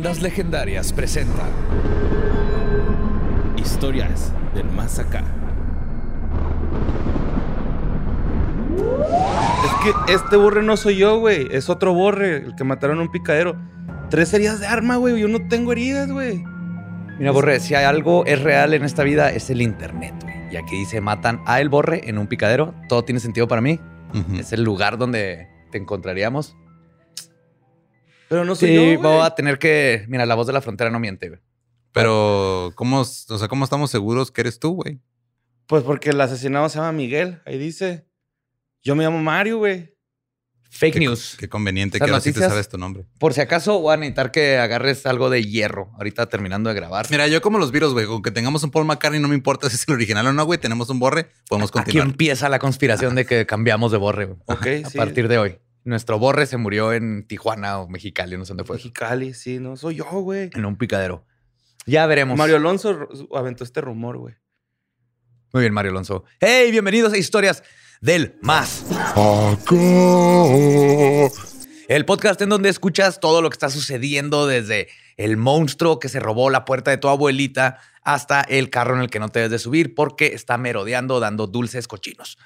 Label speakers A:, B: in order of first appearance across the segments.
A: Leyendas Legendarias presenta Historias del Más.
B: Es que este borre no soy yo, güey. Es otro borre, el que mataron en un picadero. Tres heridas de arma, güey. Yo no tengo heridas, güey.
C: Mira, Borre, si hay algo es real en esta vida es el internet, güey. Y aquí dice matan a el Borre en un picadero. Todo tiene sentido para mí. Es el lugar donde te encontraríamos.
B: Pero no soy
C: Sí,
B: yo,
C: voy a tener que... Mira, la voz de la frontera no miente, güey.
D: Pero, ¿cómo, o sea, ¿cómo estamos seguros que eres tú, güey?
B: Pues porque el asesinado se llama Miguel. Ahí dice. Yo me llamo Mario, güey.
C: Fake
D: Qué-
C: news.
D: Qué conveniente que ahora sí te sabes tu nombre.
C: Por si acaso voy a necesitar que agarres algo de hierro ahorita terminando de grabar.
D: Mira, yo como los virus, güey, con que tengamos un Paul McCartney, no me importa si es el original o no, güey, tenemos un borre, podemos
C: Aquí
D: continuar.
C: empieza la conspiración de que cambiamos de Borre, güey.
B: Ok,
C: A
B: sí.
C: partir de hoy. Nuestro Borre se murió en Tijuana o Mexicali, no sé dónde fue.
B: Mexicali, sí, no soy yo, güey.
C: En un picadero. Ya veremos.
B: Mario Alonso aventó este rumor, güey.
C: Muy bien, Mario Alonso. Hey, bienvenidos a Historias del Más. El podcast en donde escuchas todo lo que está sucediendo desde el monstruo que se robó la puerta de tu abuelita hasta el carro en el que no te debes de subir porque está merodeando dando dulces cochinos.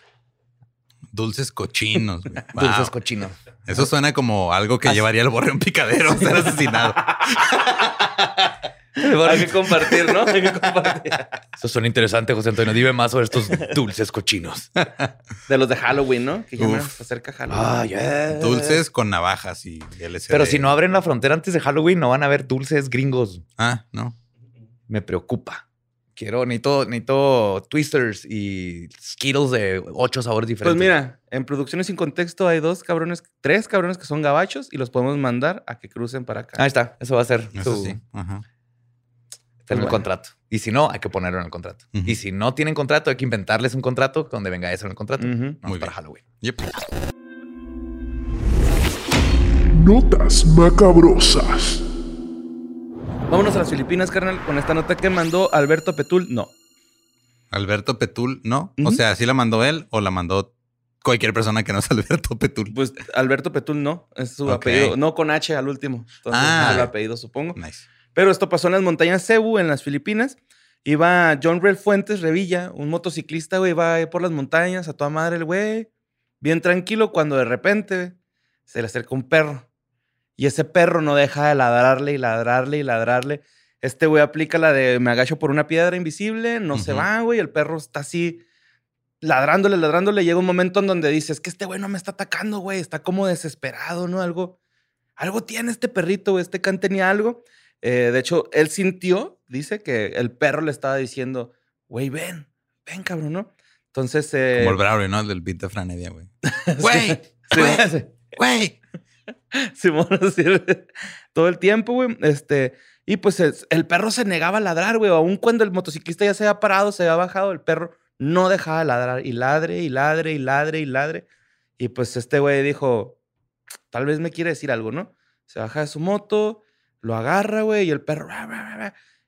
D: Dulces cochinos.
C: Dulces cochinos.
D: Eso suena como algo que llevaría el borre un picadero a ser asesinado.
B: Hay que compartir, ¿no? Hay que compartir.
C: Eso suena interesante, José Antonio. Dime más sobre estos dulces cochinos.
B: De los de Halloween, ¿no? Que se acerca Halloween.
C: Ah, ya.
D: Dulces con navajas y LSD.
C: Pero si no abren la frontera antes de Halloween, no van a haber dulces gringos.
D: Ah, no.
C: me preocupa. Quiero, necesito, necesito twisters y skittles de ocho sabores
B: Pues
C: diferentes.
B: mira, en Producciones Sin Contexto hay dos cabrones, tres cabrones que son gabachos y los podemos mandar a que crucen para acá.
C: Ahí está, eso va a ser
D: Eso
C: su-
D: sí. Ajá.
C: en el
B: Bueno.
C: contrato. Y si no, hay que ponerlo en el contrato. Y si no tienen contrato, hay que inventarles un contrato donde venga eso en el contrato.
B: Ujú.
C: Vamos
D: Muy
C: para
D: bien.
C: Halloween.
D: Yep.
E: Notas macabrosas.
B: Vámonos a las Filipinas, carnal, con esta nota que mandó Alberto Petul. No.
D: Alberto Petul, ¿no? O sea, ¿sí la mandó él o la mandó cualquier persona que no es Alberto Petul?
B: Pues Alberto Petul no, es su apellido. No con H al último. Entonces
D: Ah.
B: es el apellido, supongo.
D: Nice.
B: Pero esto pasó en las montañas Cebu, en las Filipinas. Iba John Rel Fuentes Revilla, un motociclista, güey, va por las montañas, a toda madre el güey. Bien tranquilo, cuando de repente se le acerca un perro. Y ese perro no deja de ladrarle y ladrarle y ladrarle. Este güey aplica la de me agacho por una piedra invisible, no se va, güey. El perro está así ladrándole, ladrándole. Llega un momento en donde dices que este güey no me está atacando, güey. Está como desesperado, ¿no? Algo, algo tiene este perrito, güey. Este can tenía algo. Eh, de hecho, él sintió, dice, que el perro le estaba diciendo, güey, ven, ven, cabrón, ¿no? Entonces, eh,
D: Como el Braulio, ¿no? El del beat de Franedia, güey.
B: Güey,
D: Güey, güey.
B: Simón, así, todo el tiempo, güey. Este, y pues es- el perro se negaba a ladrar, güey. Aún cuando el motociclista ya se había parado, se había bajado, el perro no dejaba de ladrar. Y ladre, y ladre, y ladre, y ladre. Y pues este güey dijo, tal vez me quiere decir algo, ¿no? Se baja de su moto, lo agarra, güey, y el perro...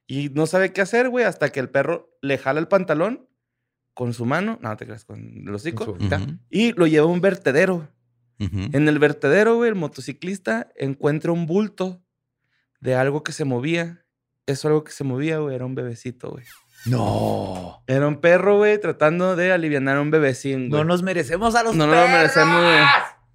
B: Y no sabe qué hacer, güey, hasta que el perro le jala el pantalón con su mano, no, te creas, con el hocico, y lo lleva a un vertedero. En el vertedero, güey, el motociclista encuentra un bulto de algo que se movía. Eso algo que se movía, güey, era un bebecito, güey.
C: No.
B: Era un perro, güey, tratando de aliviar a un bebecín, güey.
C: No nos merecemos a los
B: No nos lo
C: perros.
B: merecemos, güey.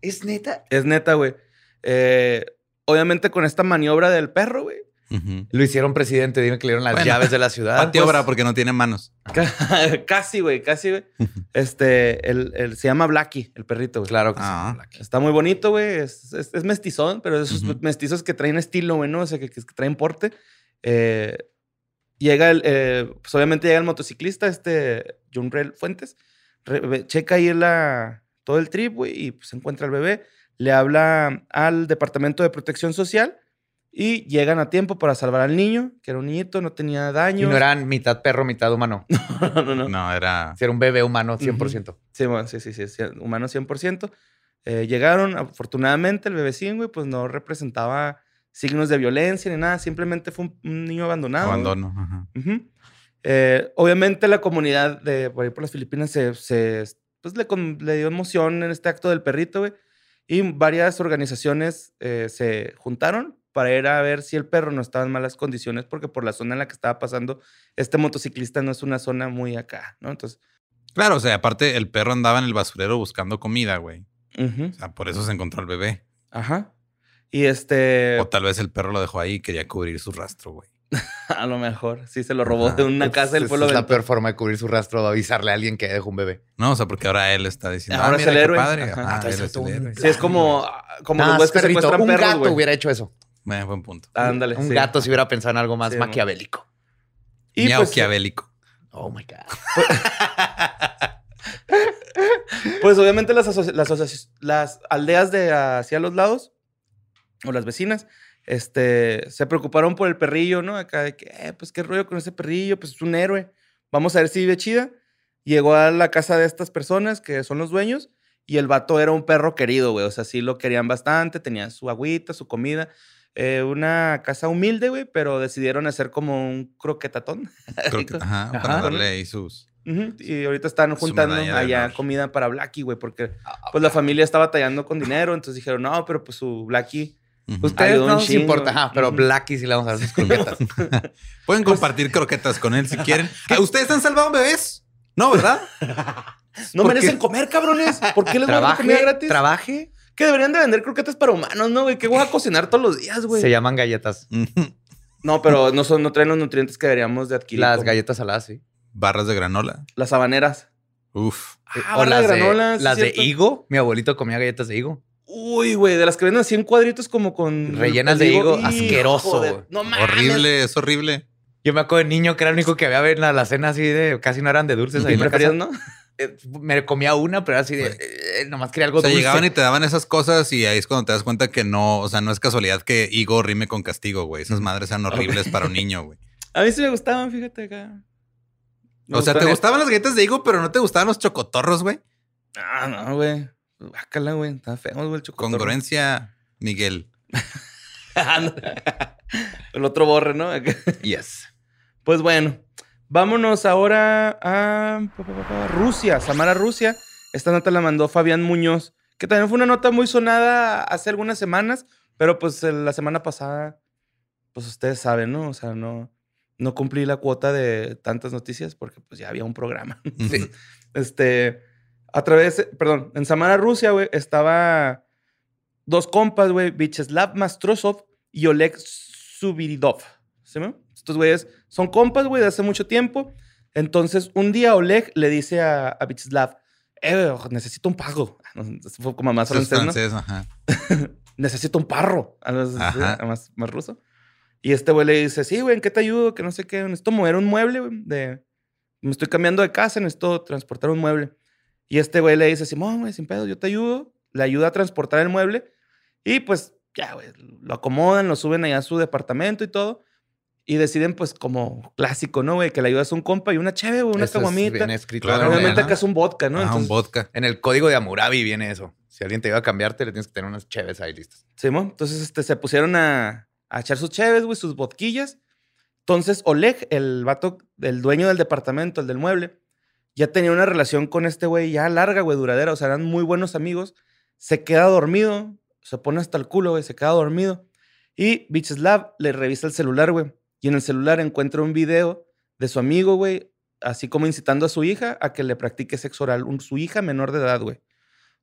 C: Es neta.
B: Es neta, güey. Eh, obviamente con esta maniobra del perro, güey.
D: Ujú.
C: Lo hicieron presidente. Dime que le dieron las
D: Bueno,
C: llaves de la ciudad.
D: Patio
C: pues.
D: obra porque no tiene manos.
B: Ca- casi, güey, casi, güey. Este, el, el- se llama Blackie, el perrito, güey.
C: Claro que
D: Ah.
C: sí.
B: Está muy bonito, güey. Es, es, es mestizón, pero esos
D: Ujú.
B: mestizos que traen estilo, güey, ¿no? O sea, que, que traen porte. Eh, llega el, eh, pues obviamente llega el motociclista, este Junrel Fuentes, re- checa ahí la, todo el trip, güey, y pues encuentra al bebé. Le habla al Departamento de Protección Social y llegan a tiempo para salvar al niño, que era un niñito, no tenía
C: Y
B: daño.
C: no eran mitad perro, mitad humano.
B: no, no, no.
D: No, era.
C: Si era un bebé humano 100%.
B: Sí, bueno, sí, sí, sí, sí, humano 100%. Eh, llegaron, afortunadamente, el bebecín, güey, pues no representaba signos de violencia ni nada, simplemente fue un, un niño abandonado.
D: Abandono. ajá.
B: Ujú. Eh, obviamente la comunidad de por ahí por las Filipinas se, se- pues le, le dio emoción en este acto del perrito, güey. Y varias organizaciones eh, se juntaron para ir a ver si el perro no estaba en malas condiciones, porque por la zona en la que estaba pasando, este motociclista no es una zona muy acá, ¿no? Entonces,
D: Claro, o sea, aparte el perro andaba en el basurero buscando comida, güey. O sea, por eso se encontró el bebé.
B: ajá. Y este,
D: O tal vez el perro lo dejó ahí y quería cubrir su rastro, güey.
B: a lo mejor, sí se lo robó
D: Ajá.
B: de una casa y
C: Esa
B: fue lo
C: es la peor forma de cubrir su rastro, avisarle a alguien que dejó un bebé.
D: No, o sea, porque ahora él está diciendo,
B: Ahora
D: ah,
B: es el héroe.
D: padre.
B: Ajá.
C: Ah,
D: es el héroe.
B: Sí, es como, como
C: Ah,
B: los que
C: perrito, un
B: perros,
C: gato hubiera hecho eso.
D: Bueno, buen punto.
B: Ándale,
C: un
B: sí.
C: gato si hubiera pensado en algo más
B: Sí,
C: maquiavélico.
B: Y pues,
D: Miauquiavélico.
C: Oh my God.
B: Pues obviamente las, las, las aldeas de hacia los lados, o las vecinas, este, se preocuparon por el perrillo, ¿no? Acá de que, eh, pues qué rollo con ese perrillo, pues es un héroe. Vamos a ver si vive chida. Llegó a la casa de estas personas que son los dueños y el vato era un perro querido, güey. O sea, sí lo querían bastante, tenía su agüita, su comida. Eh, una casa humilde, güey, pero decidieron hacer como un croquetatón.
D: Creo que, ajá,
C: Ajá.
D: para darle ahí sus...
B: Y ahorita están juntando allá comida para Blackie, güey, porque pues la familia estaba batallando con dinero, entonces dijeron, no, pero pues su Blackie.
D: Ujú.
C: Ustedes
B: Ayudó un
C: no nos importa, ajá, pero. Blackie sí le vamos a dar sus croquetas.
D: Pueden compartir croquetas con él si quieren. Ah, ¿Ustedes han salvado bebés? No, ¿verdad?
B: No
D: ¿Por
B: merecen
D: qué?
B: comer, cabrones. ¿Por qué les voy a dar comida
C: trabaje,
B: gratis?
C: trabaje.
B: Que deberían de vender croquetas para humanos, ¿no, güey? Que voy a cocinar todos los días, güey.
C: Se llaman galletas.
B: No, pero no, son, no traen los nutrientes que deberíamos de adquirir.
C: Las
B: como
C: galletas saladas, sí.
D: Barras de granola.
B: Las habaneras.
D: Uf.
B: Ah,
C: o
B: barra
C: las
B: de
C: de,
B: granola, sí,
C: las de
B: cierto.
C: higo. Mi abuelito comía galletas de higo.
B: Uy, güey, de las que venden así en cuadritos como con...
C: Rellenas
B: el
C: de higo, asqueroso.
B: No mames.
D: Horrible, es horrible.
C: Yo me acuerdo de niño que era el único que había en la, la cena así de casi no eran de dulces ahí
B: ¿Y
C: en la
B: preferías,
C: casa.
B: no?
C: Eh, Me comía una, pero era así de
D: Güey.
C: eh, nomás quería algo
D: O sea,
C: dulce.
D: llegaban y te daban esas cosas y ahí es cuando te das cuenta que no, o sea, no es casualidad que higo rime con castigo, güey. Esas madres sean horribles para un niño, güey.
B: A mí sí me gustaban, fíjate acá. Me
D: O sea, te
B: gustaban-
D: gustaban las galletas de higo, pero no te gustaban los chocotorros, güey.
B: Ah, no, güey. Bácala, güey. Está feo, güey, el chocotorro.
D: Congruencia, Miguel.
B: el otro borre, ¿no?
C: Yes.
B: Pues bueno, vámonos ahora a Rusia, Samara, Rusia. Esta nota la mandó Fabián Muñoz, que también fue una nota muy sonada hace algunas semanas, pero pues la semana pasada, pues ustedes saben, ¿no? O sea, no, no cumplí la cuota de tantas noticias porque pues ya había un programa.
D: Ujú.
B: Este, a través, perdón, en Samara, Rusia, güey, estaba dos compas, güey, Vyacheslav Mastrosov y Oleg Subiridov. ¿Sí, no? Estos güeyes son compas, güey, de hace mucho tiempo. Entonces, un día Oleg le dice a, a Vyacheslav, eh, necesito un pago. Eso Fue como más francés, ¿no?
D: ajá.
B: necesito un parro. Así,
D: Ajá.
B: Más, más ruso. Y este güey le dice, sí, güey, ¿en qué te ayudo? Que no sé qué. Necesito mover un mueble, güey. De... Me estoy cambiando de casa, necesito transportar un mueble. Y este güey le dice, Simón, güey, sin pedo, yo te ayudo. Le ayuda a transportar el mueble. Y pues, ya, güey, lo acomodan, lo suben allá a su departamento y todo. Y deciden, pues, como clásico, ¿no, güey? Que le ayudas a un compa y una cheve, güey, una
C: es
B: caguamita.
C: bien escrito.
B: Acá es un vodka, ¿no?
D: Un
B: Entonces,
D: vodka.
C: en el código de Hammurabi viene eso. Si alguien te iba a cambiarte, le tienes que tener unas cheves ahí listas.
B: Simón. Entonces este, se pusieron a, a echar sus cheves, güey, sus vodquillas. Entonces Oleg, el vato, el dueño del departamento, el del mueble, ya tenía una relación con este güey ya larga, güey, duradera. O sea, eran muy buenos amigos. Se queda dormido, se pone hasta el culo, güey, se queda dormido. Y Vyacheslav le revisa el celular, güey. Y en el celular encuentra un video de su amigo, güey, así como incitando a su hija a que le practique sexo oral, un- su hija menor de edad, güey.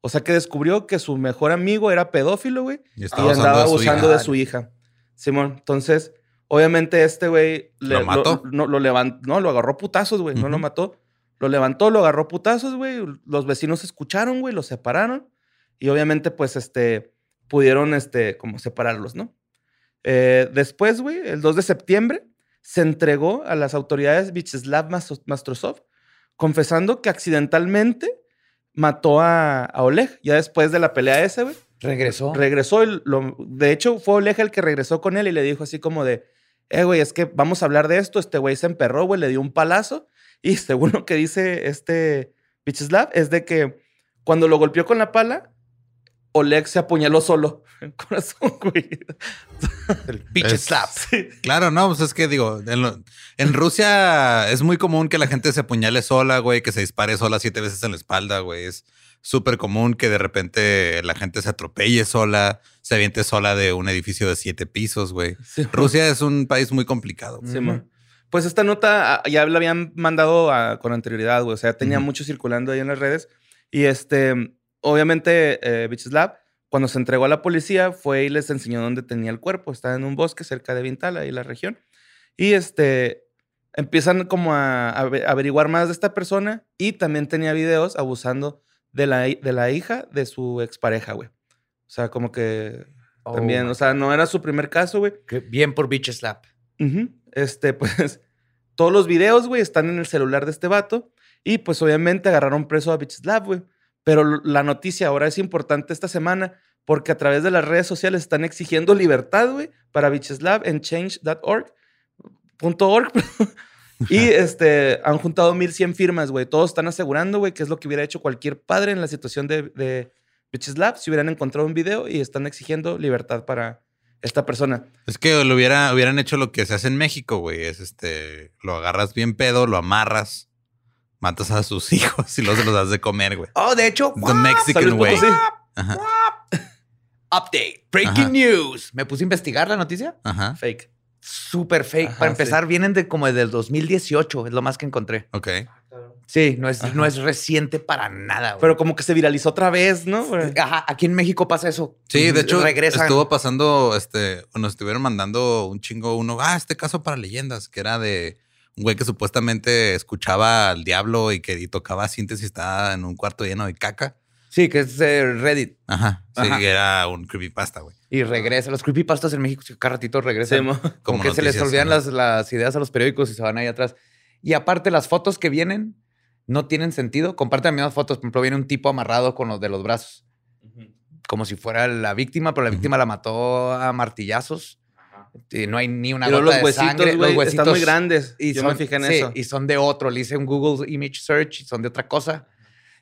B: O sea que descubrió que su mejor amigo era pedófilo, güey.
D: Y
B: Y
D: estaba
B: andaba abusando de su hija. Simón, entonces, obviamente este güey...
D: ¿Lo mató?
B: no, lo levantó, no, lo agarró putazos, güey. No lo mató. Lo levantó, lo agarró putazos, güey. Los vecinos escucharon, güey, los separaron. Y obviamente, pues, este, pudieron, este, como separarlos, ¿no? Eh, después, güey, el 2 de septiembre, se entregó a las autoridades Vyacheslav Mas- Mastrosov, confesando que accidentalmente mató a, a Oleg. Ya después de la pelea esa, güey.
C: Regresó.
B: Regresó. y lo- de hecho, fue Oleg el que regresó con él y le dijo así como de, eh, güey, es que vamos a hablar de esto. Este güey se emperró, güey, le dio un palazo. Y según lo que dice este Bicheslav, es de que cuando lo golpeó con la pala, Oleg se apuñaló solo el corazón, güey.
C: el slap.
D: Claro, no, pues es que digo, en, lo- en Rusia es muy común que la gente se apuñale sola, güey, que se dispare sola siete veces en la espalda, güey. Es súper común que de repente la gente se atropelle sola, se aviente sola de un edificio de siete pisos, güey.
B: Sí,
D: Rusia es un país muy complicado.
B: Sí, man. Pues esta nota ah, ya la habían mandado a- con anterioridad, güey. O sea, tenía mucho circulando ahí en las redes. Y este, obviamente, eh, Bicheslav, cuando se entregó a la policía, fue y les enseñó dónde tenía el cuerpo. Estaba en un bosque cerca de Vintal, ahí en la región. Y este, empiezan como a, a ave- averiguar más de esta persona. Y también tenía videos abusando de la, de la hija de su expareja, güey. O sea, como que también,
C: Oh,
B: o sea, no era su primer caso, güey.
C: bien por bitch slap.
B: Este, pues, todos los videos, güey, están en el celular de este vato. Y pues, obviamente, agarraron preso a Bitchslap, güey. Pero la noticia ahora es importante esta semana porque a través de las redes sociales están exigiendo libertad, güey, para Bitchslap en change.org. .org, y este, han juntado 1100 firmas, güey. Todos están asegurando, güey, que es lo que hubiera hecho cualquier padre en la situación de, de si hubieran encontrado un video y están exigiendo libertad para esta persona.
D: Es que lo hubiera, hubieran hecho lo que se hace en México, güey. Es este, lo agarras bien pedo, lo amarras, matas a sus hijos y luego se los das de comer, güey.
C: Oh, de hecho,
D: The Mexican way. Ajá.
C: update, breaking
D: Ajá.
C: news. Me puse a investigar la noticia.
D: Ajá.
B: Fake.
C: Súper fake.
B: Ajá,
C: Para
B: sí.
C: empezar, vienen de como del 2018, es lo más que encontré.
D: Ok.
C: Sí, no es, no es reciente para nada. güey.
B: Pero como que se viralizó otra vez, ¿no?
C: Ajá, aquí en México pasa eso.
D: Sí, de hecho,
C: regresan.
D: estuvo pasando, este, nos estuvieron mandando un chingo uno, ah, este caso para leyendas, que era de güey que supuestamente escuchaba al diablo y que y tocaba síntesis, estaba en un cuarto lleno de caca.
C: Sí, que es eh, Reddit.
D: Ajá. Sí,
C: Ajá.
D: era un creepypasta, güey.
C: Y regresa. Los creepypastas en México cada ratito regresan.
B: Sí, mo.
C: como
D: Como
C: que se les olvidan las, las ideas a los periódicos y se van ahí atrás. Y aparte, las fotos que vienen no tienen sentido. Comparten las mismas fotos. Por ejemplo, viene un tipo amarrado con los de los brazos. Como si fuera la víctima, pero la víctima la mató a martillazos. Y no hay ni una
B: luego
C: gota
B: los
C: de
B: huesitos,
C: sangre. los
B: están muy grandes.
C: Y
B: Yo
C: son,
B: me fijé en
C: sí,
B: eso.
C: Y son de otro. Le hice un Google Image Search y son de otra cosa.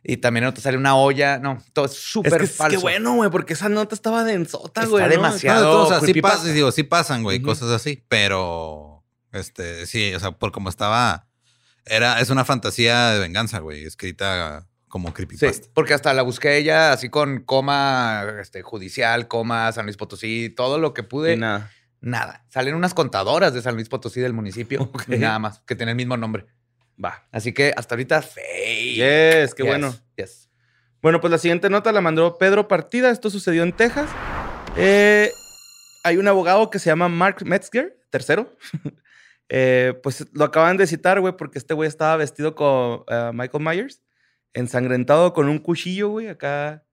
C: Y también otro sale una olla. No, todo es
B: Es
C: súper
B: que es
C: falso.
B: que bueno, güey, porque esa nota estaba densota,
C: Está
B: güey. ¿no?
C: demasiado.
D: No, de todos, o sea, sí, digo, sí pasan, güey, cosas así, pero este, sí, o sea, por como estaba, era, es una fantasía de venganza, güey, escrita como
C: Sí,
D: creepypasta.
C: porque hasta la busqué ella así con coma este, judicial, coma San Luis Potosí, todo lo que pude.
B: Y nada.
C: Nada. Salen unas contadoras de San Luis Potosí del municipio. Nada más, que tienen el mismo nombre.
B: Va.
C: Así que hasta ahorita, fake.
B: Yes, qué
C: Yes,
B: bueno.
C: yes.
B: Bueno, pues la siguiente nota la mandó Pedro Partida. Esto sucedió en Texas. Eh, hay un abogado que se llama Mark Metzger, tercero. Eh, pues lo acaban de citar, güey, porque este güey estaba vestido con eh, Michael Myers, ensangrentado con un cuchillo, güey, acá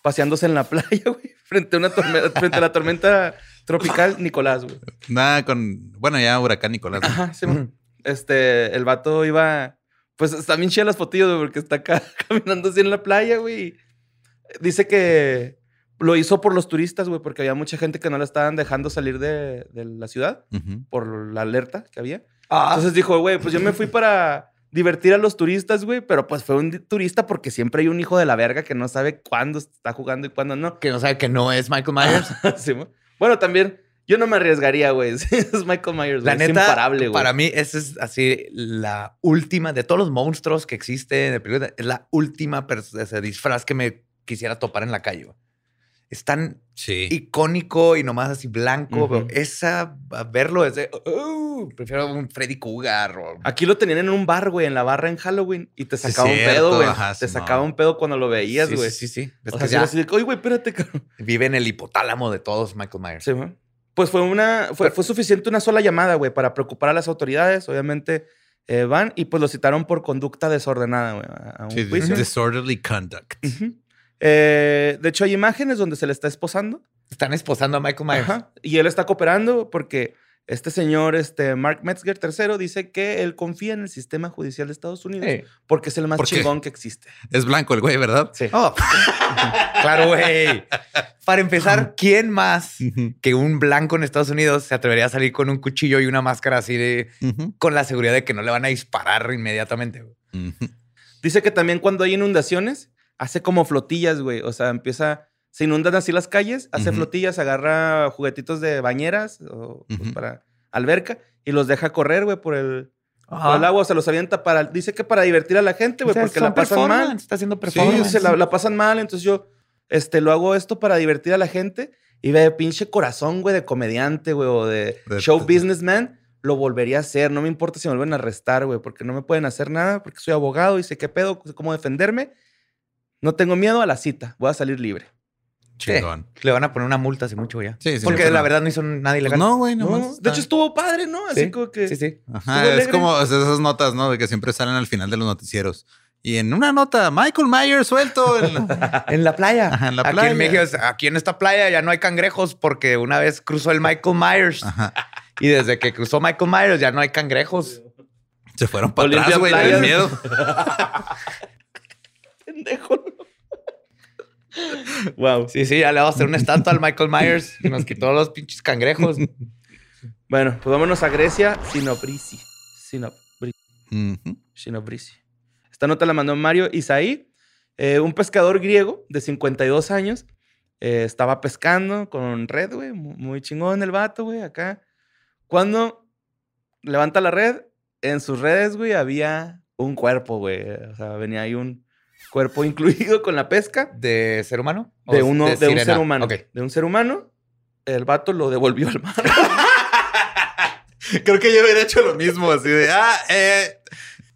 B: paseándose en la playa, güey, frente a, una tormenta, frente a la tormenta tropical Nicolás, güey.
D: Nada con, bueno, ya Huracán Nicolás.
B: Ajá, sí, mo. Este, el vato iba. Pues bien chida las fotillos, güey, porque está acá caminando así en la playa, güey. Dice que lo hizo por los turistas, güey, porque había mucha gente que no la estaban dejando salir de, de la ciudad por la alerta que había.
C: Ah,
B: Entonces dijo, güey, pues yo me fui para divertir a los turistas, güey, pero pues fue un turista porque siempre hay un hijo de la verga que no sabe cuándo está jugando y cuándo no.
C: que no sabe que no es Michael Myers.
B: Sí, mo. Bueno, también yo no me arriesgaría, güey. Es Michael Myers,
C: La neta,
B: es imparable, güey.
C: para mí, esa es así la última de todos los monstruos que existen. Es la última ese disfraz que me quisiera topar en la calle. Es tan
D: Sí.
C: icónico y nomás así blanco. Esa, a verlo es de, "Oh, prefiero un Freddy Cougar. o-
B: Aquí lo tenían en un bar, güey, en la barra en Halloween y te
D: Sí,
B: sacaba un
D: cierto,
B: pedo, güey.
D: ajá,
B: Te sacaba un pedo cuando lo veías,
C: Sí,
B: güey.
C: Sí, sí, sí. Es
B: O
C: que
B: sea,
C: ya
B: así de, oye, güey, espérate, cabrón.
C: vive en el hipotálamo de todos Michael Myers.
B: Sí, güey. Pues fue una, fue, fue suficiente una sola llamada, güey, para preocupar a las autoridades. Obviamente eh, van y pues lo citaron por conducta desordenada, güey, a, un
D: Sí,
B: juicio.
D: disorderly conduct.
B: Ujú. Eh, de hecho, hay imágenes donde se le está esposando.
C: Están esposando a Michael Myers.
B: Ajá. Y él está cooperando porque Este señor, este Mark Metzger III, dice que él confía en el sistema judicial de Estados Unidos
C: Sí.
B: porque es el más chingón que existe.
D: Es blanco el güey, ¿verdad?
B: Sí.
C: Oh. claro, güey. Para empezar, ¿quién más que un blanco en Estados Unidos se atrevería a salir con un cuchillo y una máscara así de con la seguridad de que no le van a disparar inmediatamente?
B: Dice que también cuando hay inundaciones, hace como flotillas, güey. O sea, empieza, se inundan así las calles, hace flotillas, agarra juguetitos de bañeras o pues, para alberca y los deja correr, güey, por el, por el agua. O sea, los avienta para, dice que para divertir a la gente, güey,
C: O sea,
B: porque
C: son
B: la pasan mal.
C: Está haciendo
B: Sí,
C: performance.
B: dice, la, la pasan mal, entonces yo este, lo hago esto para divertir a la gente y ve pinche corazón, güey, de comediante, güey, o de,
D: De-
B: show businessman, lo volvería a hacer. No me importa si me vuelven a arrestar, güey, porque no me pueden hacer nada, porque soy abogado y sé qué pedo, sé cómo defenderme. No tengo miedo a la cita, voy a salir libre.
D: Chingón.
C: Le van a poner una multa hace mucho ya.
D: Sí, sí,
C: Porque la verdad no hizo nada
D: Pues
C: ilegal.
D: no, güey,
B: No, de hecho, estuvo padre, ¿no? Así
C: Sí,
B: como que.
C: Sí, sí.
D: Ajá, es
B: alegre.
D: como esas notas, ¿no? De que siempre salen al final de los noticieros. Y en una nota, Michael Myers suelto. en la-
C: En la playa.
D: Ajá, en la
C: aquí
D: playa.
C: en México, aquí en esta playa ya no hay cangrejos porque una vez cruzó el Michael Myers.
D: Ajá.
C: Y desde que cruzó Michael Myers ya no hay cangrejos.
D: Se fueron para
B: Olimpia
D: atrás, güey, del miedo.
B: Pendejo. Wow.
C: Sí, sí, ya le vamos a hacer una estatua al Michael Myers. que Nos quitó los pinches cangrejos.
B: Bueno, pues vámonos a Grecia, Sinobrisi. Sinobrisi.
D: Ujú.
B: Shinobrisi. Esta nota la mandó Mario Isaí, eh, un pescador griego de 52 años. eh, estaba pescando con red, güey. mu- Muy chingón el vato, güey, acá. Cuando levanta la red, en sus redes, güey, había un cuerpo, güey. O sea, venía ahí un cuerpo incluido con la pesca
C: ¿De ser humano? ¿O
B: de, uno, de, un ser humano. De un ser humano. El vato lo devolvió al mar.
D: Creo que yo hubiera hecho lo mismo, así de, ah, eh,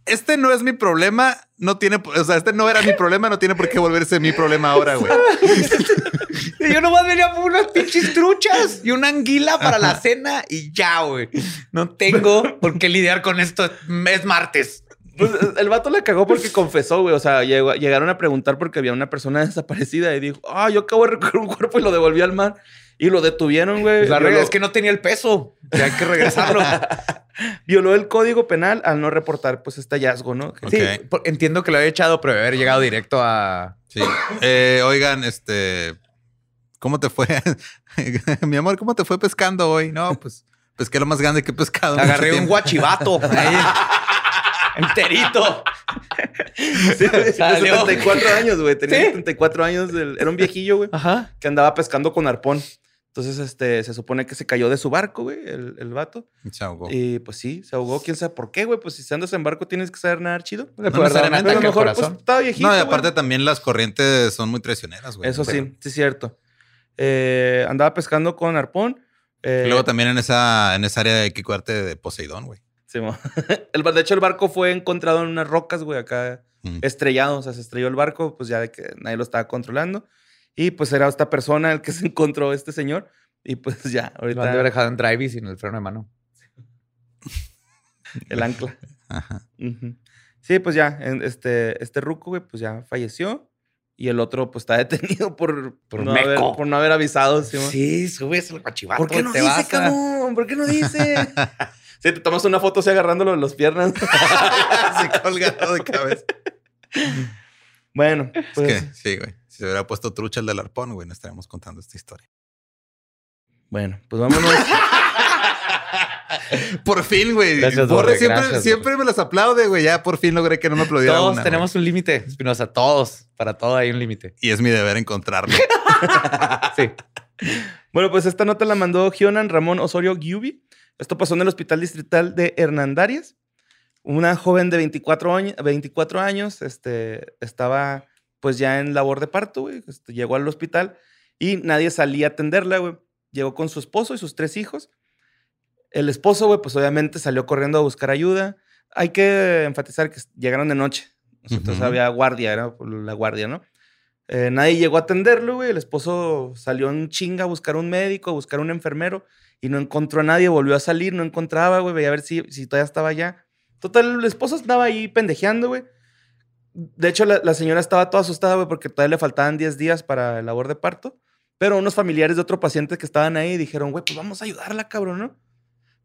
D: este no es mi problema, no tiene, o sea, este no era mi problema, no tiene por qué volverse mi problema ahora, güey.
C: Y Yo nomás venía por unas pinches truchas y una anguila para la cena y ya, güey. No tengo por qué lidiar con esto. Es martes.
B: Pues, el vato la cagó porque confesó, güey. O sea, llegó- llegaron a preguntar porque había una persona desaparecida y dijo, ah, yo acabo de recoger un cuerpo y lo devolví al mar. Y lo detuvieron, güey.
C: La regla es que no tenía el peso. Ya hay que regresarlo.
B: Violó el código penal al no reportar, pues, este hallazgo, ¿no?
C: Sí, entiendo que lo había echado, pero debe haber llegado directo a.
D: Sí. Eh, oigan, este, ¿cómo te fue? mi amor, ¿cómo te fue pescando hoy? No, pues pesqué lo más grande que he pescado.
C: Agarré un
D: tiempo.
C: Enterito.
B: Sí,
C: Salió.
B: 74 años, güey. Tenía
C: ¿Sí?
B: 74 años. del- Era un viejillo, güey,
C: Ajá.
B: que andaba pescando con arpón. Entonces, este, se supone que se cayó de su barco, güey, el, el vato.
D: Se ahogó.
B: Y pues sí, se ahogó. ¿Quién sabe por qué, güey? Pues si andas en barco tienes que saber nadar chido.
C: Le
D: No necesariamente,
B: a lo mejor, pues, estaba viejito,
D: No, y
B: güey.
D: aparte también las corrientes son muy traicioneras, güey.
B: Eso
D: Pero-
B: sí, sí es cierto. Eh, andaba pescando con arpón. eh,
D: Y luego también en esa, en esa área hay que cuidarte de Poseidón, güey.
B: Sí, el, de hecho, el barco fue encontrado en unas rocas, güey, acá
D: Mm.
B: estrellado. O sea, se estrelló el barco, pues ya de que nadie lo estaba controlando. Y pues era esta persona el que se encontró este señor. Y pues ya,
C: Lo han
B: ahorita
C: dejado en drive y sin el freno de mano.
B: el ancla.
D: Ajá.
B: Ujú. Sí, pues ya, este, este ruco, güey, pues ya falleció. Y el otro, pues está detenido por,
C: Por
B: no, haber, por no haber avisado. ¿sí?
C: Sí, subes el guachivato.
B: ¿Por qué no
C: te
B: dice,
C: vas a-
B: cabrón? ¿Por qué no dice? Sí, te tomas una foto así agarrándolo en las piernas.
D: Se colgado de cabeza.
B: bueno, pues,
D: Es que, sí, güey. Si se hubiera puesto trucha el del arpón, güey, no estaríamos contando esta historia.
B: bueno, pues vámonos.
D: Por fin, güey.
C: Gracias,
D: Borre siempre,
C: gracias,
D: siempre me las aplaude, güey. Ya por fin logré que no me aplaudiera
C: Todos
D: una,
C: tenemos
D: güey.
C: un límite, Espinosa. Todos. Para todo hay un límite.
D: Y es mi deber encontrarlo.
C: Sí.
B: bueno, pues esta nota la mandó Gionan Ramón Osorio Giubi. Esto pasó en el Hospital Distrital de Hernandarias. Una joven de 24 años, 24 años este, estaba pues ya en labor de parto, güey. Este, llegó al hospital y nadie salía a atenderla, güey. Llegó con su esposo y sus tres hijos. El esposo, güey, pues obviamente salió corriendo a buscar ayuda. Hay que enfatizar que llegaron de noche. Entonces había guardia, era la guardia, ¿no? Eh, nadie llegó a atenderlo, güey. El esposo salió en chinga a buscar un médico, a buscar un enfermero y no encontró a nadie. Volvió a salir, no encontraba, güey. Veía a ver si, si todavía estaba allá. Total, el esposo estaba ahí pendejeando, güey. De hecho, la, la señora estaba toda asustada, güey, porque todavía le faltaban 10 días para el labor de parto. Pero unos familiares de otro paciente que estaban ahí dijeron, güey, pues vamos a ayudarla, cabrón, ¿no?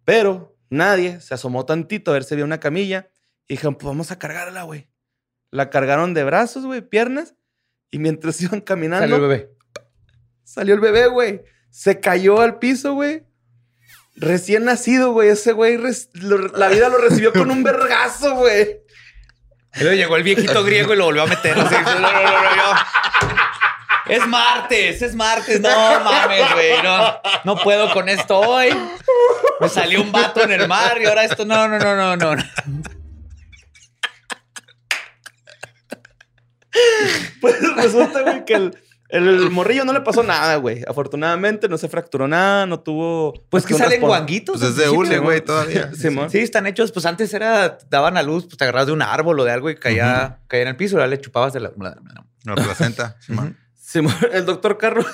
B: Pero nadie se asomó tantito a ver si había una camilla. Y dijeron, pues vamos a cargarla, güey. La cargaron de brazos, güey, piernas. Y mientras iban caminando,
C: Salió el bebé.
B: salió el bebé, güey. Se cayó al piso, güey. Recién nacido, güey. Ese güey, lo- la vida lo recibió con un vergazo, güey.
C: Y luego llegó el viejito griego y lo volvió a meter. así. Es martes, es martes. No mames, güey. No, no puedo con esto hoy. Me salió un vato en el mar y ahora esto. No, no, no, no, no.
B: Pues resulta, güey, que el, el morrillo no le pasó nada, güey. Afortunadamente no se fracturó nada, no tuvo.
C: Pues que salen guanguitos.
D: Pues es de hule,
C: ¿no?
D: güey, todavía.
B: Simón.
C: Sí, están hechos. Pues antes era, daban a luz, pues te agarras de un árbol o de algo y caía, caía en el piso, le chupabas de la.
D: La placenta. Simón.
B: Simón, el doctor Carlos.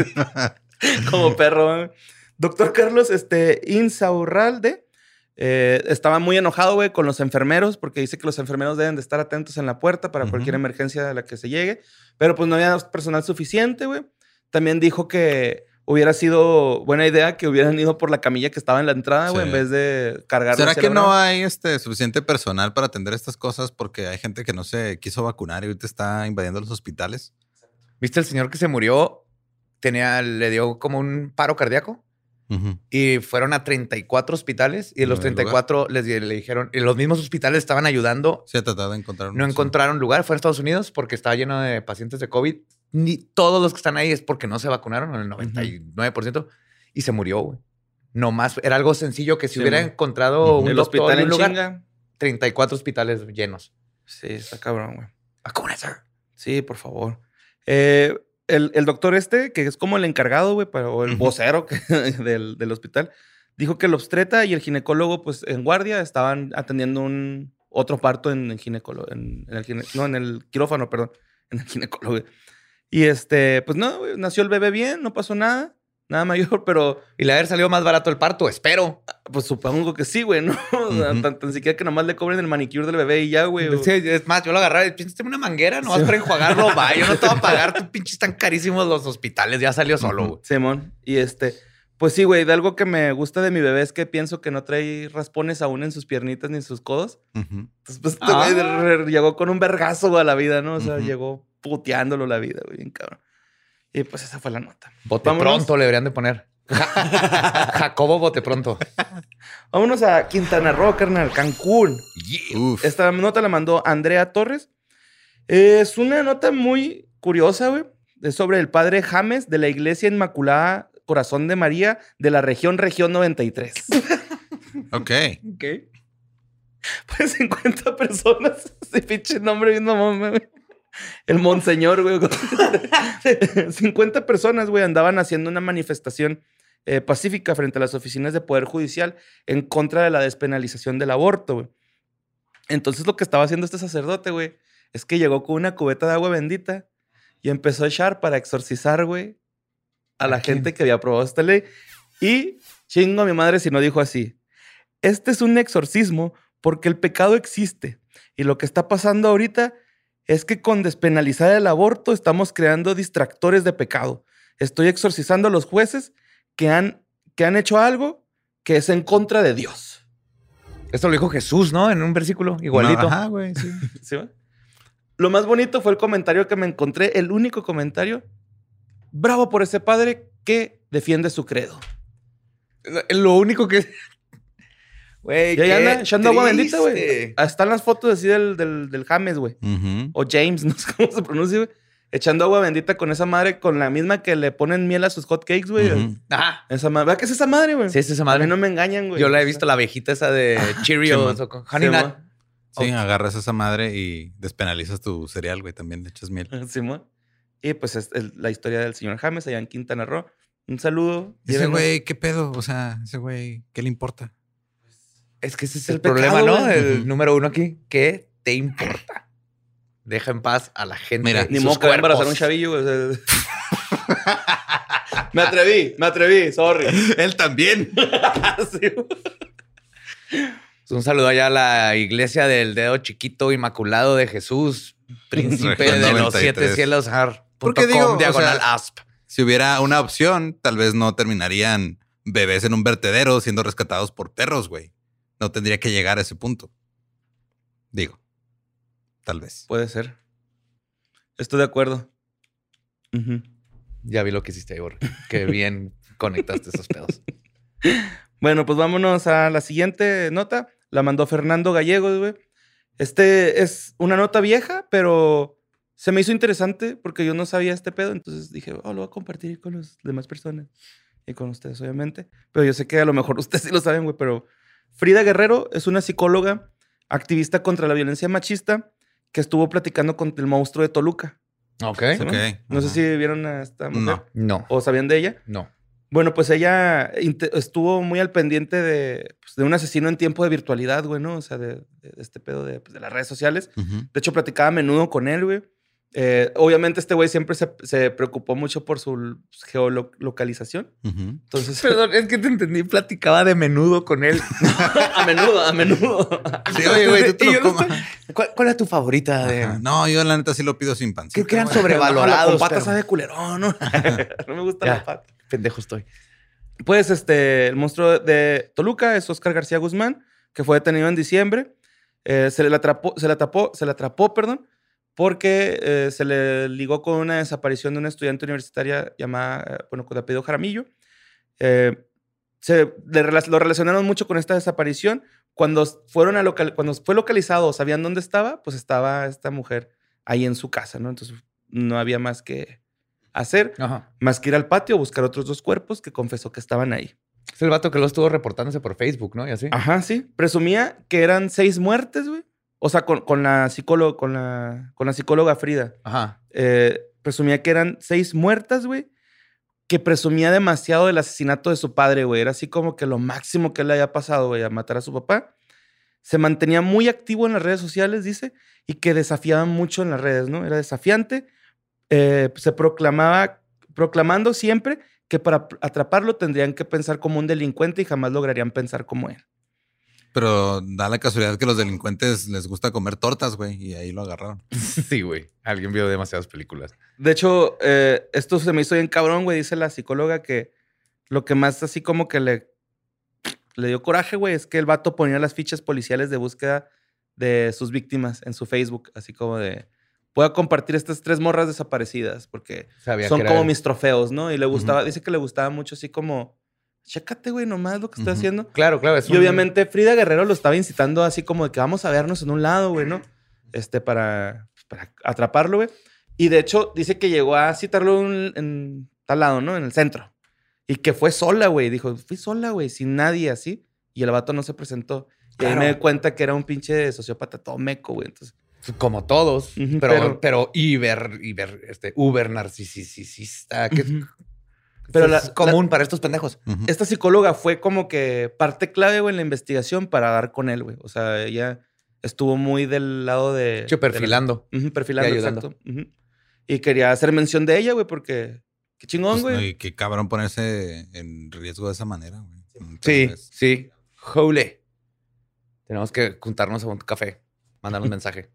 B: Como perro, güey. Doctor Carlos este, Insaurralde eh, estaba muy enojado, güey, con los enfermeros porque dice que los enfermeros deben de estar atentos en la puerta para cualquier emergencia a la que se llegue. Pero pues no había personal suficiente, güey. También dijo que hubiera sido buena idea que hubieran ido por la camilla que estaba en la entrada, güey,
D: Sí.
B: en vez de cargar.
D: ¿Será que no hay este suficiente personal para atender estas cosas? Porque hay gente que no se quiso vacunar y ahorita está invadiendo los hospitales.
C: ¿Viste el señor que se murió? Tenía, le dio como un paro cardíaco. Y fueron a 34 hospitales y de los
D: ¿No hay
C: 34 les di- le dijeron, y los mismos hospitales estaban ayudando,
D: Se ha tratado de encontrar
C: no
D: una
C: encontraron lugar, fue a Estados Unidos porque estaba lleno de pacientes de COVID. Ni todos los que están ahí es porque no se vacunaron, el 99%, y se murió, güey. No más, era algo sencillo que si
B: Sí,
C: hubiera
B: man.
C: encontrado un
B: El
C: doctor
B: hospital
C: en
B: en
C: un lugar,
B: chinga.
C: 34 hospitales llenos.
B: Sí, está cabrón, güey.
C: Vacúnense.
B: Sí, por favor. Eh, el, el doctor este, que es como el encargado, güey, o el vocero que- del, del hospital, dijo que el obstreta y el ginecólogo, pues en guardia, estaban atendiendo un otro parto en el ginecólogo, en, en el gine- no, en el quirófano, perdón, en el ginecólogo. Y este, pues no, nació el bebé bien, no pasó nada, nada mayor, pero
C: Y le haber salido más barato el parto, espero.
B: pues supongo que sí, güey, ¿no? O sea, tan, tan siquiera que nomás le cobren el manicure del bebé y ya, güey.
C: Sí, es más, yo lo agarraba y piénsate una manguera, no vas para enjuagarlo, va. Yo no te voy a pagar, tu pinches están carísimos los hospitales, ya salió solo, güey.
B: Simón. Y este, pues sí, güey, de algo que me gusta de mi bebé es que pienso que no trae raspones aún en sus piernitas ni en sus codos.
D: Ujú.
B: Entonces, pues este
C: Ah.
B: llegó con un vergazo a la vida, ¿no? O sea, llegó puteándolo la vida, güey, bien cabrón. Y pues esa fue la nota.
C: Bote
B: Vámonos.
C: pronto le deberían de poner. Ja- Jacobo Bote pronto.
B: Vámonos a Quintana Roo, carnal, Cancún. Esta nota la mandó Andrea Torres. Es una nota muy curiosa, güey. Es sobre el padre James de la Iglesia Inmaculada Corazón de María de la región Región 93.
D: Ok.
B: Ok. Pues 50 personas. Ese pinche nombre bien mamón, güey. El monseñor, güey. 50 personas, güey, andaban haciendo una manifestación eh, pacífica frente a las oficinas de Poder Judicial en contra de la despenalización del aborto, güey. Entonces lo que estaba haciendo este sacerdote, güey, es que llegó con una cubeta de agua bendita y empezó a echar para exorcizar, güey, a la gente que había aprobado esta ley. Y chingo a mi madre si no dijo así. Este es un exorcismo porque el pecado existe. Y lo que está pasando ahorita es que con despenalizar el aborto estamos creando distractores de pecado. Estoy exorcizando a los jueces que han, que han hecho algo que es en contra de Dios.
C: Esto lo dijo Jesús, ¿no? En un versículo igualito.
D: No, ajá, güey, sí.
B: ¿Sí va? Lo más bonito fue el comentario que me encontré, el único comentario. Bravo por ese padre que defiende su credo.
C: Lo único que. Güey,
B: Y ahí
C: qué
B: anda echando agua bendita, güey. Ah, Están las fotos así del, del, del James, güey. O James, no sé cómo se pronuncia, güey. Echando agua bendita con esa madre, con la misma que le ponen miel a sus hot cakes, güey.
D: Ujú.
C: Ah,
B: Esa madre. ¿Verdad que es esa madre, güey?
C: sí, es esa
B: A
C: madre.
B: mí no me engañan, güey.
C: Yo la he visto, la abejita esa de Cheerios
D: Simón.
C: o con Honey Nut.
B: Simón.
D: Sí, agarras esa madre y despenalizas tu cereal, güey. También le echas miel.
B: Simón. Y pues es el- la historia del señor James allá en Quintana Roo. Un saludo.
D: Ese güey, ¿qué pedo? O sea, ese güey, ¿qué le importa?
C: Es que ese es
B: El
C: el, problema,
B: pecado,
C: ¿no?
B: güey.
C: El número uno aquí. ¿Qué te importa? Deja en paz a la gente.
D: Mira,
B: Ni
C: sus
B: modo que va a embarazar un chavillo, güey. o sea. me atreví, me atreví, sorry.
D: Él también.
C: Un saludo allá a la iglesia del dedo chiquito inmaculado de Jesús, príncipe de los
D: 93.
C: siete cielos. ar-
D: Porque digo, o
C: diagonal
D: sea,
C: asp.
D: Si hubiera una opción, tal vez no terminarían bebés en un vertedero siendo rescatados por perros, güey. No tendría que llegar a ese punto. Digo, tal vez.
B: Puede ser. Estoy de acuerdo.
C: Ya vi lo que hiciste ahí, Borre. Qué bien conectaste esos pedos.
B: Bueno, pues vámonos a la siguiente nota. La mandó Fernando Gallegos, güey. Este es una nota vieja, pero se me hizo interesante porque yo no sabía este pedo. Entonces dije, oh, lo voy a compartir con las demás personas y con ustedes, obviamente. Pero yo sé que a lo mejor ustedes sí lo saben, güey. Pero Frida Guerrero es una psicóloga, activista contra la violencia machista, que estuvo platicando con el monstruo de Toluca.
C: Ok.
B: ¿sí, no? Sé si vieron a esta mujer
D: No.
C: No,
B: o sabían de ella.
C: no.
B: Bueno, pues ella estuvo muy al pendiente de, pues, de un asesino en tiempo de virtualidad, güey, ¿no? O sea, de, de este pedo de, pues, de las redes sociales. De hecho, platicaba a menudo con él, güey. Eh, obviamente, este güey siempre se, se preocupó mucho por su geolocalización. Entonces,
C: Perdón, es que te entendí. Platicaba de menudo con él.
B: a menudo, a menudo.
D: Sí, oye, güey, tú te lo
C: no
D: comas.
C: estoy- ¿Cuál, cuál es tu favorita? De...
D: No, yo la neta sí lo pido sin pancita.
C: Creo que eran.
B: No,
C: sobrevalorados.
B: con patas
C: pero-
B: sabe culerón, ¿no? no me gusta
C: Ya.
B: la pata.
C: Pendejo estoy.
B: Pues este, el monstruo de Toluca es Oscar García Guzmán, que fue detenido en diciembre. Eh, se le atrapó, se le atrapó, se le atrapó, perdón, porque eh, se le ligó con una desaparición de una estudiante universitaria llamada, eh, bueno, con apellido Jaramillo. Eh, se le lo relacionaron mucho con esta desaparición. Cuando fueron a local, cuando fue localizado, sabían dónde estaba, pues estaba esta mujer ahí en su casa, ¿no? Entonces no había más que hacer,
C: Ajá.
B: más que ir al patio a buscar otros dos cuerpos que confesó que estaban ahí.
C: Es el vato que lo estuvo reportándose por Facebook, ¿no? Y así.
B: Ajá, sí. Presumía que eran seis muertes, güey. O sea, con, con la psicóloga, con la, con la psicóloga Frida.
C: Ajá.
B: Eh, presumía que eran seis muertas, güey. Que presumía demasiado del asesinato de su padre, güey. Era así como que lo máximo que le haya pasado, güey, a matar a su papá. Se mantenía muy activo en las redes sociales, dice, y que desafiaba mucho en las redes, ¿no? Era desafiante. Eh, se proclamaba, proclamando siempre que para atraparlo tendrían que pensar como un delincuente y jamás lograrían pensar como él.
D: Pero da la casualidad que los delincuentes les gusta comer tortas, güey, y ahí lo agarraron.
C: Sí, güey. Alguien vio demasiadas películas.
B: De hecho, eh, esto se me hizo bien cabrón, güey. Dice la psicóloga que lo que más así como que le, le dio coraje, güey, es que el vato ponía las fichas policiales de búsqueda de sus víctimas en su Facebook. Así como de, voy a compartir estas tres morras desaparecidas porque
C: Sabía
B: son como
C: él.
B: mis trofeos, ¿no? Y le gustaba, dice que le gustaba mucho así como, chécate, güey, nomás lo que estoy
D: Ujú.
B: haciendo.
C: Claro, claro. es
B: Y
C: un-
B: obviamente Frida Guerrero lo estaba incitando así como de que vamos a vernos en un lado, güey, ¿no? Este, para, para atraparlo, güey. Y de hecho dice que llegó a citarlo en, en tal lado, ¿no? En el centro. Y que fue sola, güey. Dijo, fui sola, güey, sin nadie así. Y el vato no se presentó. Y ahí me di cuenta que era un pinche sociópata todo meco, güey. Entonces,
C: Como todos.
B: Ujú,
C: pero,
B: pero-
C: pero, Iber, Iber, este, Uber narcisista. Que. Pero
B: Pero
C: es
B: la-
C: común para estos pendejos.
B: Esta psicóloga fue como que parte clave, güey, en la investigación para dar con él, güey. O sea, ella estuvo muy del lado de... La-
C: perfilando.
B: Perfilando,
C: Y ayudando.
B: exacto. Y quería hacer mención de ella, güey, porque qué chingón,
D: Pues, no,
B: güey.
D: y qué cabrón ponerse en riesgo de esa manera, güey.
C: Sí, sí. Holy. Tenemos que juntarnos a un café. Mandar un mensaje.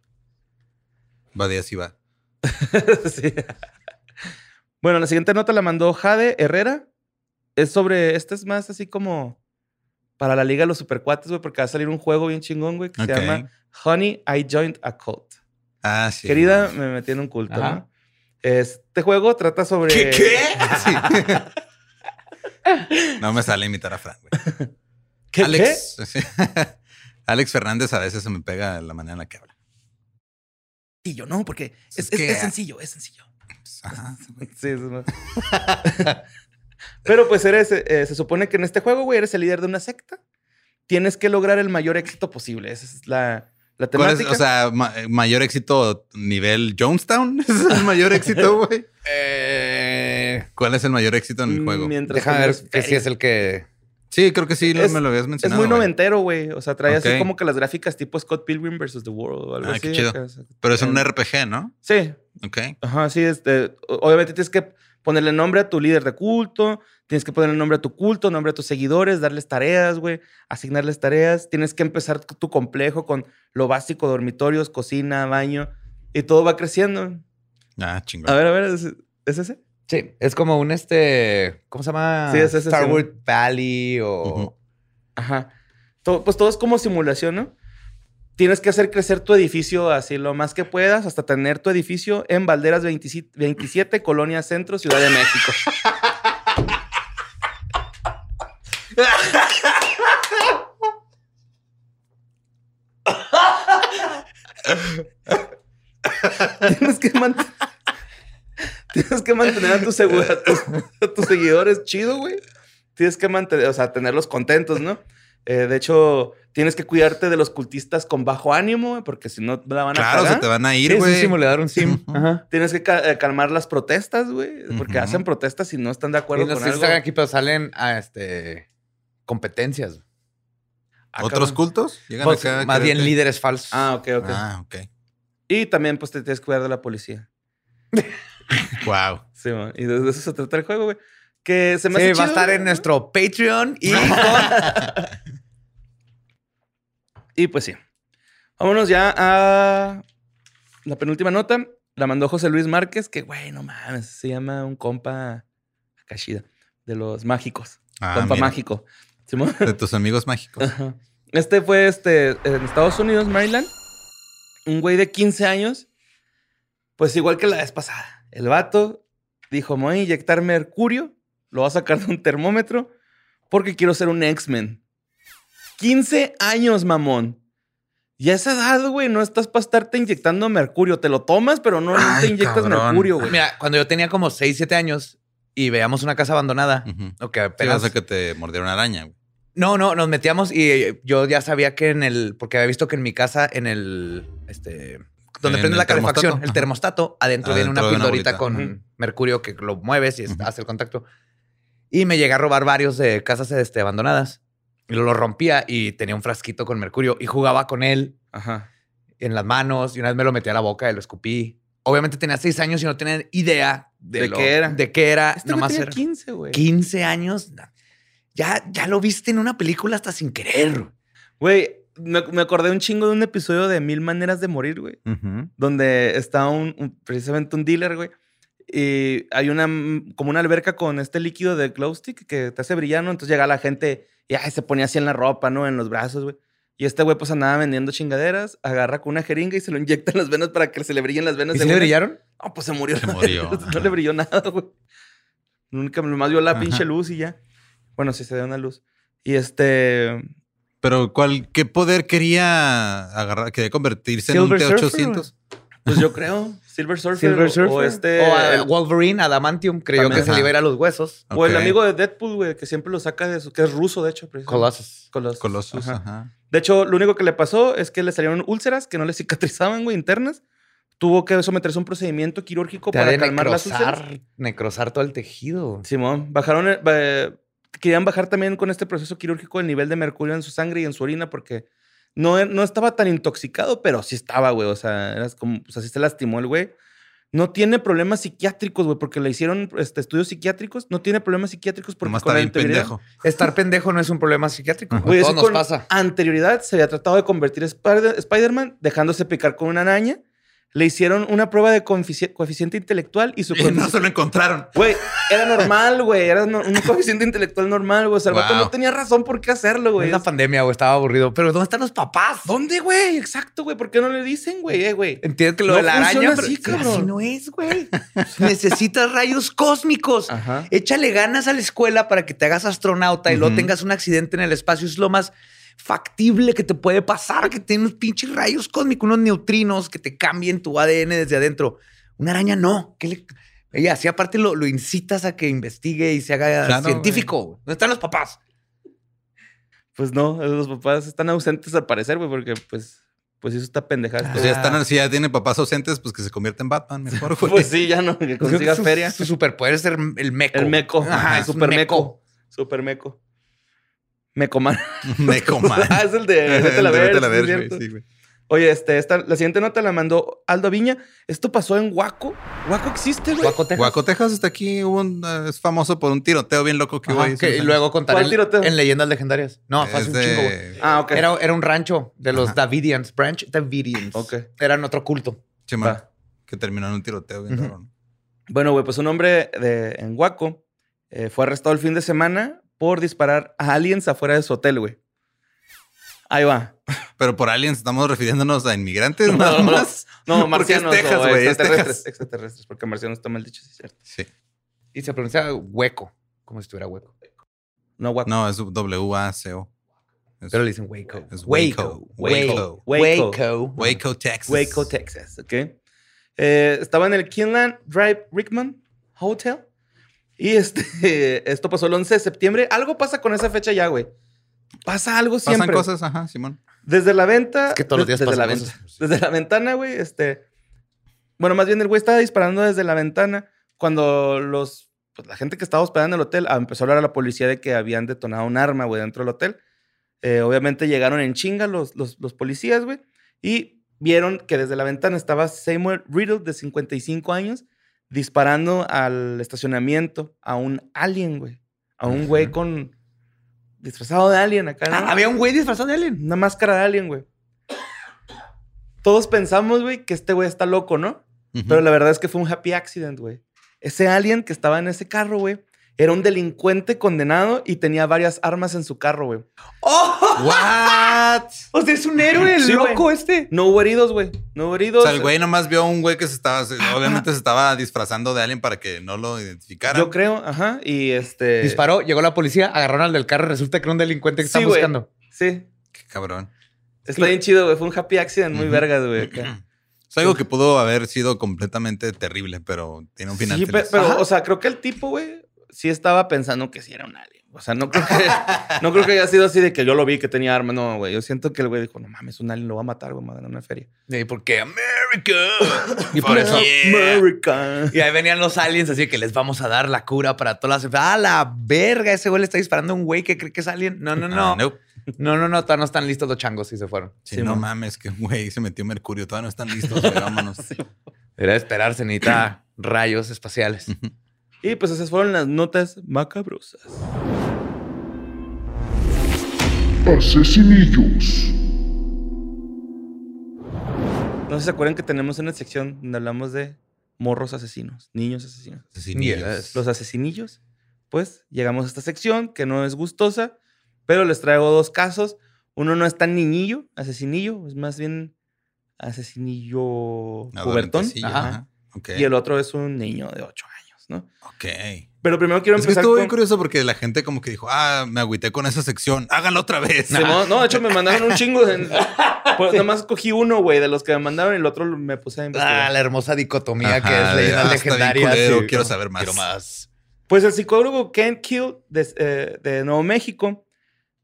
D: Va de así va.
B: Sí. Bueno, la siguiente nota la mandó Jade Herrera. Es sobre, este es más así como para la Liga de los Supercuates, güey, porque va a salir un juego bien chingón, güey, que se llama Honey, I Joined a Cult.
D: Ah, sí.
B: Querida, me metí en un culto,
C: Ajá.
B: ¿no? Este juego trata sobre...
D: Sí. no me sale imitar a Fran, güey.
B: ¿Qué?
D: Alex. Alex Fernández a veces se me pega la manera en la que habla.
B: Sencillo, ¿no? Porque es,
D: Es
B: es-
D: que-
B: es sencillo, es sencillo.
D: Ajá.
B: Sí, eso es más. Pero pues eres, eh, se supone que en este juego, güey, eres el líder de una secta. Tienes que lograr el mayor éxito posible. Esa es la, la
D: ¿Cuál es,
B: temática.
D: o sea, ma- mayor éxito nivel Jonestown? ¿Ese es el mayor éxito, güey?
C: Eh,
D: ¿Cuál es el mayor éxito en el juego?
B: Mientras
C: déjame ver que
B: feria.
C: es el que.
D: Sí, creo que sí,
B: Es-
D: me lo habías
B: Es
D: mencionado.
B: muy
D: güey.
B: noventero, güey. O sea, trae así como que las gráficas tipo Scott Pilgrim versus The World o algo
D: Ah,
B: así.
D: qué chido. Pero es un
B: en-
D: RPG, ¿no?
B: Sí.
D: Ok.
B: Ajá, sí. Este, obviamente tienes que ponerle nombre a tu líder de culto. Tienes que ponerle nombre a tu culto, nombre a tus seguidores, darles tareas, güey. Asignarles tareas. Tienes que empezar tu tu complejo con lo básico, dormitorios, cocina, baño. Y todo va creciendo.
D: Ah, chingón.
B: A ver, a ver, ¿es, es ese?
C: Sí, es como un este. ¿Cómo se llama?
B: Sí, es ese,
C: Starwood
B: sí.
C: Valley o.
B: Ajá. Todo- pues todo es como simulación, ¿no? Tienes que hacer crecer tu edificio así lo más que puedas hasta tener tu edificio en Valderas 27, 27, Colonia Centro, Ciudad de México. tienes que mantener tienes que mantener a tus, segu- a tus, a tus seguidores chido, güey. Tienes que mantener, o sea, tenerlos contentos, ¿no? Eh, de hecho, tienes que cuidarte de los cultistas con bajo ánimo, güey, porque si no la van a
D: Claro,
B: cagar.
D: se te van a
C: Sí,
D: ir,
C: es un
D: güey.
C: simulador, un sim. Ajá.
B: Tienes que ca- eh, calmar las protestas, güey, porque hacen protestas y no están de
C: Y
B: acuerdo
C: no
B: con
C: sé si
B: algo.
C: están aquí, pero salen a este competencias.
B: Ah,
D: ¿Otros cultos? Llegan
C: Pues,
D: acá
C: más bien líderes falsos.
B: Ah, ok, ok.
D: Ah, ok.
B: Y también, pues, te tienes que cuidar de la policía.
D: Wow.
B: Sí, man. Y de de eso se trata el juego, güey. Que se me
C: Sí,
B: hace
C: va a estar
B: güey.
C: en nuestro Patreon y
B: Y pues sí. Vámonos ya a la penúltima nota. La mandó José Luis Márquez, que, güey, no mames, se llama un compa Akashida, de los mágicos.
D: Ah,
B: compa
D: mira.
B: mágico.
D: De tus amigos mágicos.
B: Ajá. Este fue este, en Estados Unidos, Maryland. Un güey de 15 años. Pues igual que la vez pasada. El vato dijo: Me voy a inyectar mercurio. Lo voy a sacar de un termómetro. Porque quiero ser un X-Men. 15 años, mamón. Y a esa edad, güey, no estás para estarte inyectando mercurio. Te lo tomas, pero no
D: Ay,
B: te inyectas
D: cabrón.
B: mercurio, güey.
C: Mira, cuando yo tenía como 6, 7 años y veíamos una casa abandonada,
D: Ujú.
C: o que
D: Sí,
C: apenas...
D: o sea que te mordió una araña. güey.
C: No, no, nos metíamos y yo ya sabía que en el... Porque había visto que en mi casa, en el... Este... Donde
D: En
C: prende la calefacción, el termostato, adentro viene una
D: Adentro de una
C: pildorita con mercurio que lo mueves y hace el contacto. Y me llegué a robar varios de casas este, abandonadas. Y lo, lo rompía y tenía un frasquito con mercurio y jugaba con él
B: Ajá.
C: en las manos y una vez me lo metí a la boca y lo escupí. Obviamente tenía seis años y no tenía idea de,
B: ¿De
C: lo-
B: qué era?
C: De qué era.
B: Este
C: nomás
B: tenía
C: era
B: 15, güey.
C: 15 años. Ya, ya lo viste en una película hasta sin querer.
B: Güey, me, me acordé un chingo de un episodio de Mil Maneras de Morir, güey. donde está un, un- precisamente un dealer, güey. Y hay una, mm, como una alberca con este líquido de glow stick que te hace brillar, ¿no? Entonces llega la gente y ay, se ponía así en la ropa, ¿no? En los brazos, güey. Y este güey pues andaba vendiendo chingaderas, agarra con una jeringa y se lo inyecta en las venas para que se le brillen las venas.
C: ¿Y si le brillaron?
B: No, pues se murió.
D: Se murió,
B: no le brilló nada, güey. Nunca, nomás vio la
D: Ajá.
B: pinche luz y ya. Bueno, sí se dio una luz. Y este...
D: Pero ¿cuál, ¿qué poder quería agarrar? ¿Quería convertirse
C: Silver
D: en un
C: Surfer,
D: T-800?
B: Pues yo creo, Silver Surfer.
C: Silver
B: o-
C: Surfer.
B: O este...
C: O a-
B: el-
C: Wolverine, Adamantium, creyó
B: También.
C: que se le
D: Ajá.
C: iba a ir a los huesos.
B: O el amigo de Deadpool, güey, que siempre lo saca de su... Que es ruso, de hecho.
C: Colossus.
B: Colossus.
D: Colossus,
B: Ajá.
D: ajá.
B: De hecho, lo único que le pasó es que le salieron úlceras que no le cicatrizaban, güey, internas. Tuvo que someterse a un procedimiento quirúrgico
C: Te
B: para calmar las úlceras.
C: necrosar, necrosar todo el tejido.
B: Simón, bajaron... el- eh, querían bajar también con este proceso quirúrgico el nivel de mercurio en su sangre y en su orina porque no, no estaba tan intoxicado, pero sí estaba, güey. O sea, era como, o sea, sí se lastimó el güey. No tiene problemas psiquiátricos, güey, porque le hicieron este, estudios psiquiátricos. No tiene problemas psiquiátricos porque
D: Nomás
B: con
D: está bien
B: anterioridad-
D: pendejo.
C: Estar pendejo no es un problema psiquiátrico.
B: Güey, eso
C: nos
B: con
C: pasa.
B: Anterioridad se había tratado de convertir a Spider- Spider-Man dejándose picar con una araña. Le hicieron una prueba de coefici- coeficiente intelectual y su
D: Y no se lo encontraron.
B: Güey, era normal, güey. Era no- un coeficiente intelectual normal, güey. O sea, el vato
D: Wow.
B: no tenía razón por qué hacerlo, güey.
C: Es la pandemia, güey. Estaba aburrido. Pero ¿dónde están los papás?
B: ¿Dónde, güey? Exacto, güey. ¿Por qué no le dicen, güey? Eh, güey.
C: Entiendes que lo
B: No
C: de la araña,
B: así,
C: pero
B: cabrón.
C: así no es, güey. Necesitas rayos cósmicos.
B: Ajá.
C: Échale ganas a la escuela para que te hagas astronauta y luego
D: Ujú.
C: tengas un accidente en el espacio. Es lo más factible que te puede pasar, que tiene unos pinches rayos cósmicos, unos neutrinos que te cambien tu ADN desde adentro. Una araña no. ¿Qué le... Ella, así aparte lo, lo incitas a que investigue y se haga
D: Claro,
C: científico. ¿Dónde están los papás?
B: Pues no, los papás están ausentes al parecer, güey, porque pues, pues eso está pendejada.
D: Pues ya están, si ya tiene papás ausentes, pues que se convierta en Batman mejor, güey.
B: Pues sí, ya no, que consiga
C: su,
B: feria.
C: Su superpoder es ser el meco.
B: El meco.
C: Ajá,
B: Ajá,
C: es un
B: super meco. Mecoman.
D: Mecoman.
B: ah, es el de Vete la
D: Vete la
B: cierto.
D: sí, güey.
B: Oye, este, esta, la siguiente nota la mandó Aldo Viña. Esto pasó en Waco. Waco existe, güey.
C: Guaco, Texas.
D: Guaco, Texas está aquí, hubo un, eh, es famoso por un tiroteo bien loco que hubo
C: Ajá,
D: ahí.
C: que-
D: hace
C: y luego contar
B: ¿Cuál
C: en,
B: tiroteo?
C: en leyendas legendarias. No, fue hace un chingo, güey.
B: Ah, ok.
C: Era, era un rancho de los
B: Ajá.
C: Davidians, Branch Davidians.
B: Ok.
C: Eran otro culto.
B: Va.
D: que terminó en un tiroteo bien cabrón.
B: Bueno, güey, pues un hombre de, en Huaco eh, fue arrestado el fin de semana por disparar a aliens afuera de su hotel, güey. Ahí va.
D: Pero por aliens estamos refiriéndonos a inmigrantes nada
B: no,
D: más.
B: No,
D: Porque es
B: marcianos
D: Texas, güey, es
B: extraterrestres, extraterrestres, porque marcianos está mal dicho, sí cierto.
D: Sí.
C: Y se pronuncia hueco, como si estuviera hueco.
B: No, Huaco.
D: No, es W-A-C-O.
C: Pero le dicen Waco.
D: Es Waco.
C: Waco.
D: Waco.
C: Waco.
D: Waco, Texas.
B: Waco, Texas, ¿ok? Eh, estaba en el Kinland Drive Rickman Hotel. Y este, esto pasó el 11 de septiembre. Algo pasa con esa fecha ya, güey. Pasa algo
D: Pasan
B: siempre.
D: cosas, ajá, Simón.
B: Desde la venta.
C: Es que todos los días
B: desde
C: pasan
B: la
C: cosas.
B: venta. Desde la ventana, güey, este. Bueno, más bien el güey estaba disparando desde la ventana cuando los. pues, la gente que estaba hospedando en el hotel ah, empezó a hablar a la policía de que habían detonado un arma, güey, dentro del hotel. Eh, obviamente llegaron en chinga los, los, los policías, güey, y vieron que desde la ventana estaba Samuel Riddle, de 55 años, disparando al estacionamiento a un alien, güey. A un güey con. disfrazado de alien acá.
C: Ah, había un güey disfrazado de alien.
B: Una máscara de alien, güey. Todos pensamos, güey, que este güey está loco, ¿no? Pero la verdad es que fue un happy accident, güey. Ese alien que estaba en ese carro, güey, era un delincuente condenado y tenía varias armas en su carro, güey.
D: What?
C: O sea, es un héroe, el
B: Sí,
C: loco
B: güey.
C: este.
B: No hubo heridos, güey. No hubo
D: O
B: heridos.
D: sea, el güey nomás vio a un güey que se estaba, obviamente se estaba disfrazando de alguien para que no lo identificaran.
B: Yo creo, ajá. Y este.
C: Disparó, llegó la policía, agarraron al del carro, resulta que era un delincuente que
B: Sí,
C: están
B: güey.
C: buscando.
B: Sí.
D: Qué cabrón.
B: Está bien chido, güey. Fue un happy accident muy
D: Ujú.
B: vergas, güey. acá.
D: Es algo que pudo haber sido completamente terrible, pero tiene un final
B: Sí,
D: feliz.
B: pero, o sea, creo que el tipo, güey, sí estaba pensando que sí era un alien. O sea, no creo que, no creo que haya sido así de que yo lo vi que tenía arma. No, güey. Yo siento que el güey dijo, no mames, un alien lo va a matar, güey, ganar una feria.
C: ¿Y por qué? America. y por eso.
B: America.
C: Y ahí venían los aliens, así que les vamos a dar la cura para todas las enfermedades. ¡Ah, la verga! Ese güey le está disparando a un güey que cree que es alien. No, no, no.
D: Ah, nope.
C: No, no, no. todavía no están listos los changos y se fueron.
D: Sí,
B: Sí,
D: no
B: man.
D: mames, que güey se metió mercurio. Todavía no están listos, güey, vámonos.
C: Era esperarse, necesita rayos espaciales.
B: Y pues esas fueron las notas macabrosas.
E: Asesinillos.
B: No sé si se acuerdan que tenemos una sección donde hablamos de morros asesinos, niños asesinos.
D: Asesinillos.
B: Los asesinillos. Pues llegamos a esta sección que no es gustosa, pero les traigo dos casos. Uno no es tan niñillo, asesinillo, es más bien asesinillo cubertón. Ajá.
D: ajá.
B: Y el otro es un niño de 8 años, ¿no?
D: Ok.
B: Pero primero quiero
D: Es que
B: empezar
D: estuvo
B: con...
D: bien curioso porque la gente como que dijo, ah, me agüité con esa sección, háganlo otra vez.
B: Simón, no, de hecho me mandaron un chingo. De... Pues, nada más cogí uno, güey, de los que me mandaron y el otro me puse a investigar.
C: Ah, la hermosa dicotomía
D: Ajá,
C: que es
D: de,
C: leyendas
D: ah, está bien
C: legendarias.
D: culero,
C: y-
D: quiero saber más.
C: Quiero más.
B: Pues el psicólogo Ken Kill de, eh, de Nuevo México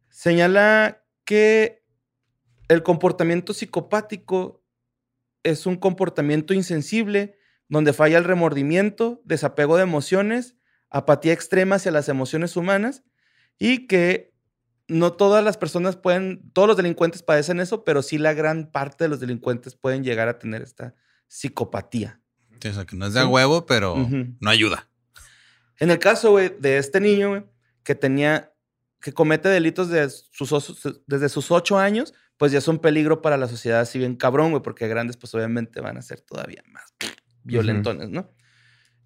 B: señala que el comportamiento psicopático es un comportamiento insensible donde falla el remordimiento, desapego de emociones, apatía extrema hacia las emociones humanas y que no todas las personas pueden, todos los delincuentes padecen eso, pero sí la gran parte de los delincuentes pueden llegar a tener esta psicopatía.
D: Sí, o sea, que no es de
B: Sí.
D: huevo, pero no ayuda.
B: En el caso, güey, de este niño, güey, que tenía, que comete delitos de sus, osos- desde sus ocho años, pues ya es un peligro para la sociedad así bien cabrón, güey, porque grandes, pues obviamente van a ser todavía más violentones, ¿no?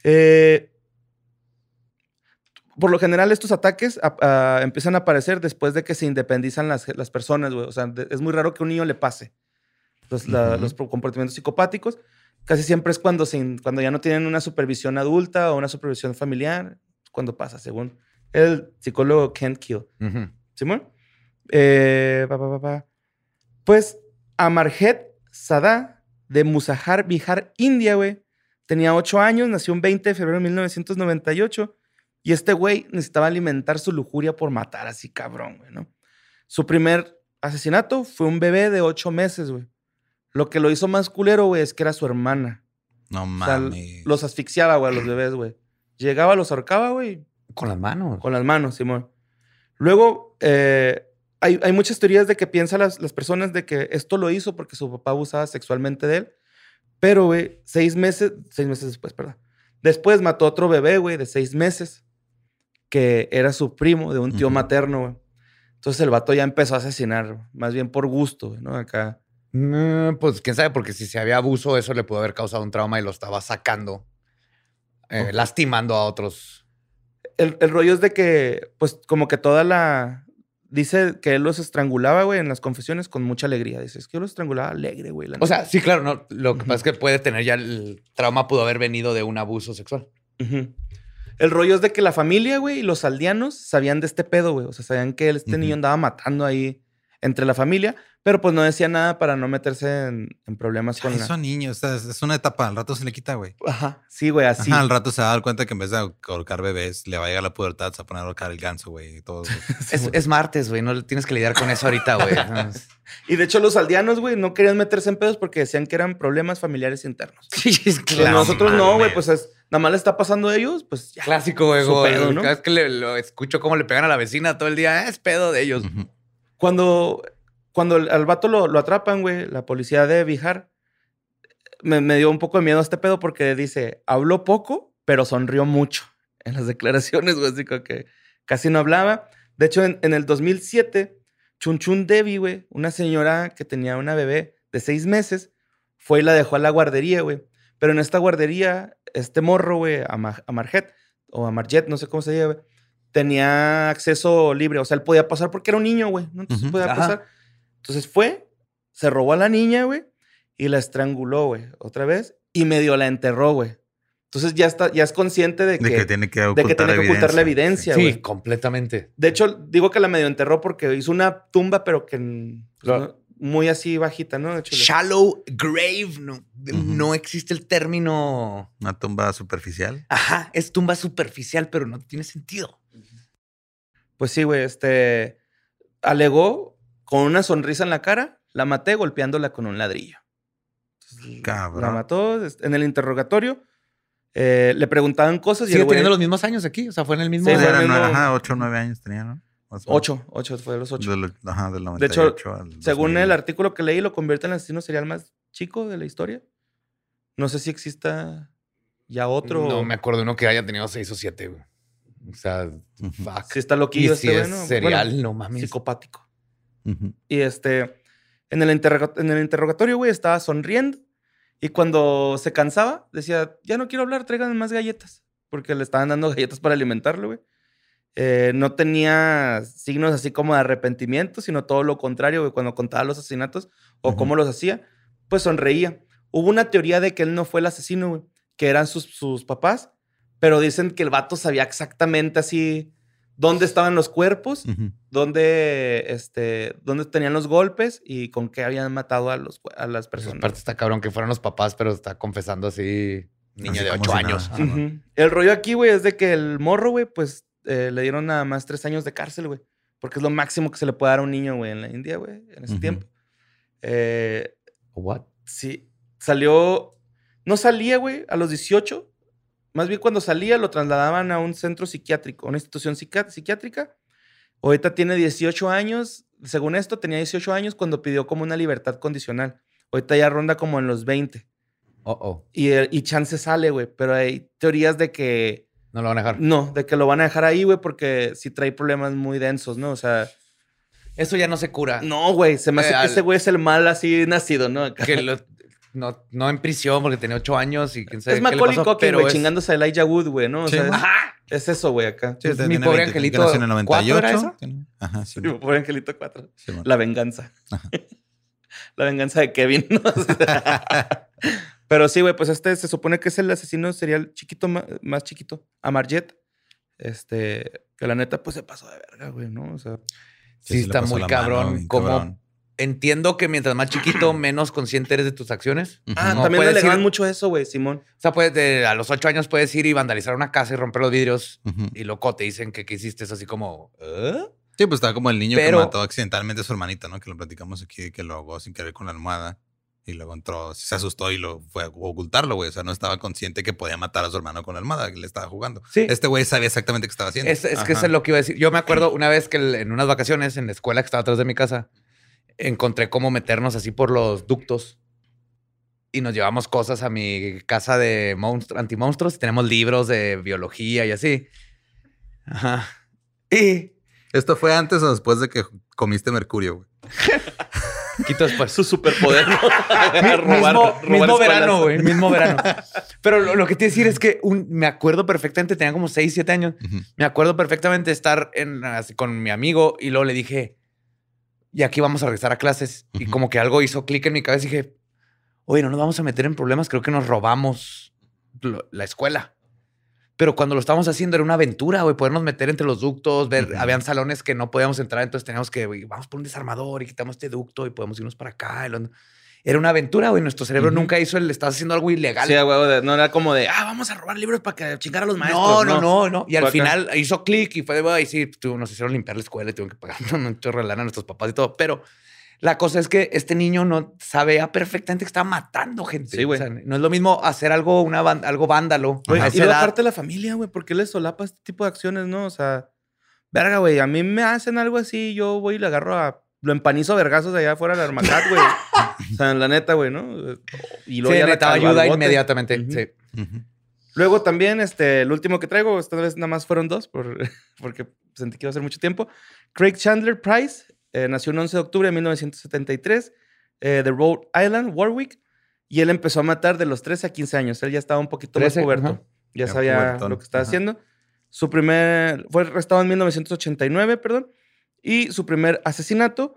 B: Eh, por lo general, estos ataques a- a- empiezan a aparecer después de que se independizan las, las personas, güey. O sea, de- es muy raro que un niño le pase los, la-
D: Ujú.
B: los comportamientos psicopáticos. Casi siempre es cuando, se, cuando ya no tienen una supervisión adulta o una supervisión familiar, cuando pasa, según el psicólogo Ken Kill. ¿Simón? Eh, pa, pa, pa. Pues Amarjet Sadá de Musahar, Bihar, India, güey. Tenía ocho años, nació un 20 de febrero de 1998. Y este güey necesitaba alimentar su lujuria por matar así cabrón, güey, ¿no? Su primer asesinato fue un bebé de ocho meses, güey. Lo que lo hizo más culero, güey, es que era su hermana.
D: No
B: O sea,
D: mames.
B: los asfixiaba, güey, a los bebés, güey. Llegaba, los ahorcaba, güey,
C: Con las manos.
B: con las manos, Simón. Luego, eh, hay, hay muchas teorías de que piensan las, las personas de que esto lo hizo porque su papá abusaba sexualmente de él. Pero, güey, seis meses, seis meses después, perdón. Después mató a otro bebé, güey, de seis meses, que era su primo de un tío materno, güey. Entonces el vato ya empezó a asesinar, más bien por gusto, güey, ¿no? Acá.
C: Mm, pues quién sabe, porque si se había abuso, eso le pudo haber causado un trauma y lo estaba sacando eh, lastimando a otros.
B: El, el rollo es de que, pues, como que toda la. Dice que él los estrangulaba, güey, en las confesiones con mucha alegría. Dice, es que yo los estrangulaba alegre, güey.
C: O sea,
B: neta".
C: sí, claro, no. Lo que pasa es que puede tener ya el trauma, pudo haber venido de un abuso sexual.
B: El rollo es de que la familia, güey, y los aldeanos sabían de este pedo, güey. O sea, sabían que este niño andaba matando ahí entre la familia, pero pues no decía nada para no meterse en, en problemas con
D: Ay,
B: la...
D: son niños, o sea, es una etapa, al rato se le quita, güey.
B: Ajá, sí, güey, así.
D: Ajá, al rato se va a dar cuenta que en vez de ahorcar bebés, le va a llegar la pubertad, se va a poner a ahorcar el ganso, güey, y todo. güey.
C: Es, es martes, güey. No tienes que lidiar con eso ahorita, güey.
B: Y de hecho los aldeanos, güey, no querían meterse en pedos porque decían que eran problemas familiares internos.
C: Sí, es
B: Pues
C: claro.
B: nosotros no, güey, pues es- nada más le está pasando a ellos, pues ya.
C: Clásico, güey.
B: Pedo, ¿no?
C: Cada vez que le, lo escucho cómo le pegan a la vecina todo el día, "Ah, es pedo de ellos.
B: Cuando, cuando al vato lo, lo atrapan, güey, la policía de Bijar, me, me dio un poco de miedo este pedo porque dice, habló poco, pero sonrió mucho en las declaraciones, güey, así que casi no hablaba. De hecho, en, en el 2007, Chunchun Devi, güey, una señora que tenía una bebé de seis meses, fue y la dejó a la guardería, güey. Pero en esta guardería, este morro, güey, a, Ma- a Marjet, o a Marjet, no sé cómo se diga, güey, tenía acceso libre. O sea, él podía pasar porque era un niño, güey. ¿no? Entonces podía
C: Ajá.
B: pasar. Entonces fue, se robó a la niña, güey, y la estranguló, güey, otra vez, y medio la enterró, güey. Entonces ya está, ya es consciente de que,
D: De que tiene que
B: de
D: ocultar,
B: que tiene que ocultar la evidencia,
C: Sí,
B: güey.
C: completamente.
B: De hecho, digo que la medio enterró porque hizo una tumba, pero que pues,
C: Lo-
B: muy así bajita, ¿no?
C: Shallow grave, no, no existe el término.
D: Una tumba superficial.
C: Ajá, es tumba superficial, pero no tiene sentido.
B: Pues sí, güey, este alegó con una sonrisa en la cara, la maté golpeándola con un ladrillo.
D: Cabrón.
B: La mató en el interrogatorio. eh, le preguntaban cosas y
C: Sigue
B: el güey-
C: teniendo los mismos años aquí, o sea, fue en el mismo.
B: Sí,
D: nueve- ajá, ocho o nueve años tenía, ¿no?
B: Ocho, ocho, fue de los ocho.
D: Del, ajá, del
B: De hecho,
D: 98 al
B: Según
D: 2000.
B: el artículo que leí, lo convierte en el asesino serial más chico de la historia. No sé si exista ya otro.
C: No me acuerdo de uno que haya tenido seis o siete, güey. O sea, fuck.
B: Si está
C: y
B: loquillo
C: si
B: este,
C: es
B: güey, ¿no?
C: serial,
B: Bueno,
C: no mames.
B: psicopático. Y este, en el, en el interrogatorio, güey, estaba sonriendo. Y cuando se cansaba, decía, ya no quiero hablar, tráiganme más galletas. Porque le estaban dando galletas para alimentarlo, güey. Eh, no tenía signos así como de arrepentimiento, sino todo lo contrario, güey. Cuando contaba los asesinatos o cómo los hacía, pues sonreía. Hubo una teoría de que él no fue el asesino, güey, que eran sus, sus papás, pero dicen que el vato sabía exactamente así dónde estaban los cuerpos dónde, este, dónde tenían los golpes y con qué habían matado a, los, a las
C: Pues,
B: personas.
C: aparte está cabrón que fueran los papás, pero está confesando así, niño
D: Así
C: de
D: como
C: ocho
D: si
C: años.
B: El rollo aquí, güey, es de que el morro, güey, pues eh, le dieron nada más tres años de cárcel, güey. Porque es lo máximo que se le puede dar a un niño, güey, en la India, güey, en ese tiempo. Eh,
C: What?
B: sí, salió, no salía, güey, a los 18. Más bien cuando salía lo trasladaban a un centro psiquiátrico, a una institución psiquiá- psiquiátrica. Ahorita tiene 18 años. Según esto, tenía 18 años cuando pidió como una libertad condicional. Ahorita ya ronda como en los 20.
C: Oh, oh.
B: Y, y chance sale, güey. Pero hay teorías de que
C: No lo van a dejar.
B: no, de que lo van a dejar ahí, güey, porque sí trae problemas muy densos, ¿no? O sea,
C: Eso ya no se cura.
B: no, güey, se me hace
C: Eh,
B: que
C: al-
B: ese güey es el mal así nacido, ¿no? Acá.
C: Que lo- no, no en prisión porque tenía ocho años y quién sabe
B: es Macaulay Culkin,
C: pero
B: güey,
C: es-
B: chingándose a Elijah Wood, güey, ¿no? O
D: Sí,
B: sea, es, es eso, güey, acá.
D: Sí,
C: Es
D: tiene
C: mi pobre
D: 20,
C: angelito,
D: que nació en el
C: ¿cuatro era
D: 98.
C: eso?
D: Tiene- Ajá, sí.
B: Sí, Pobre Angelito 4.
D: sí, bueno.
B: La venganza. La venganza de Kevin. ¿no? O sea, Pero sí, güey, pues este se supone que es el asesino serial chiquito, más chiquito, a Marjet. Este, que la neta, pues se pasó de verga, güey, ¿no? O sea,
C: Sí,
D: se
C: está muy
D: mano,
C: cabrón. como
D: cabrón.
C: entiendo que mientras más chiquito, menos consciente eres de tus acciones.
B: Ah,
C: No
B: también le mucho eso, güey, Simón.
C: O sea, puedes de- a los ocho años puedes ir y vandalizar una casa y romper los vidrios. Y loco, te dicen que, que hiciste eso así como. ¿eh?
D: Sí, pues estaba como el niño
C: Pero-
D: que mató accidentalmente a su hermanita, ¿no? Que lo platicamos aquí, que lo ahogó sin querer con la almohada. Y luego entró, se asustó y lo fue a ocultarlo, güey. O sea, no estaba consciente que podía matar a su hermano con la almohada que le estaba jugando.
C: Sí.
D: Este güey sabía exactamente qué estaba haciendo.
C: Es, es que eso es lo que iba a decir. Yo me acuerdo una vez que en unas vacaciones en la escuela que estaba atrás de mi casa, encontré cómo meternos así por los ductos y nos llevamos cosas a mi casa de monstru- antimonstruos. Tenemos libros de biología y así. Ajá. Y
D: ¿Esto fue antes o después de que comiste mercurio, güey?
C: Poquito después.
B: Su superpoder. Robar-
C: mismo,
B: robar
C: mismo verano, güey. Mismo verano. Pero lo, lo que te decir es que un- me acuerdo perfectamente, tenía como 6, 7 años. Me acuerdo perfectamente estar en, así, con mi amigo y luego le dije, y aquí vamos a regresar a clases. Y como que algo hizo clic en mi cabeza y dije, oye, no nos vamos a meter en problemas, creo que nos robamos la escuela. Pero cuando lo estábamos haciendo era una aventura, güey, podernos meter entre los ductos, ver, habían salones que no podíamos entrar, entonces teníamos que, güey, vamos por un desarmador y quitamos este ducto y podemos irnos para acá. Era una aventura, güey. Nuestro cerebro nunca hizo el, estás haciendo algo ilegal.
B: Sí, de- no era como de, ah, vamos a robar libros para que chingar a los maestros.
C: No, no, no, no. Y al
B: acá.
C: final hizo clic y fue de, güey, sí, tu- nos hicieron limpiar la escuela y tuvieron que pagar un chorro de lana a nuestros papás y todo. Pero la cosa es que este niño no sabía perfectamente que estaba matando gente.
B: Sí, güey.
C: O sea, no es lo mismo hacer algo, una, algo vándalo.
B: Y
C: edad.
B: aparte de la familia, güey, ¿por qué les solapa este tipo de acciones, no? O sea, verga, güey, a mí me hacen algo así, yo voy y le agarro a. Lo empanizo a vergazos allá afuera del Armacat, güey. o sea, la neta, güey, ¿no? Y
C: Sí,
B: luego ya calvo al
C: ayuda inmediatamente. Sí.
B: Luego también, este, el último que traigo, esta vez nada más fueron dos, por- porque sentí que iba a ser mucho tiempo. Craig Chandler Price eh, nació el 11 de octubre de 1973 eh, de Rhode Island, Warwick, y él empezó a matar de los 13 a 15 años. Él ya estaba un poquito
C: 13,
B: más puberto.
C: ajá.
B: Ya
D: Ya
B: sabía
D: pubertón,
B: lo que estaba
D: ajá.
B: haciendo. Su primer, fue arrestado en 1989, perdón, y su primer asesinato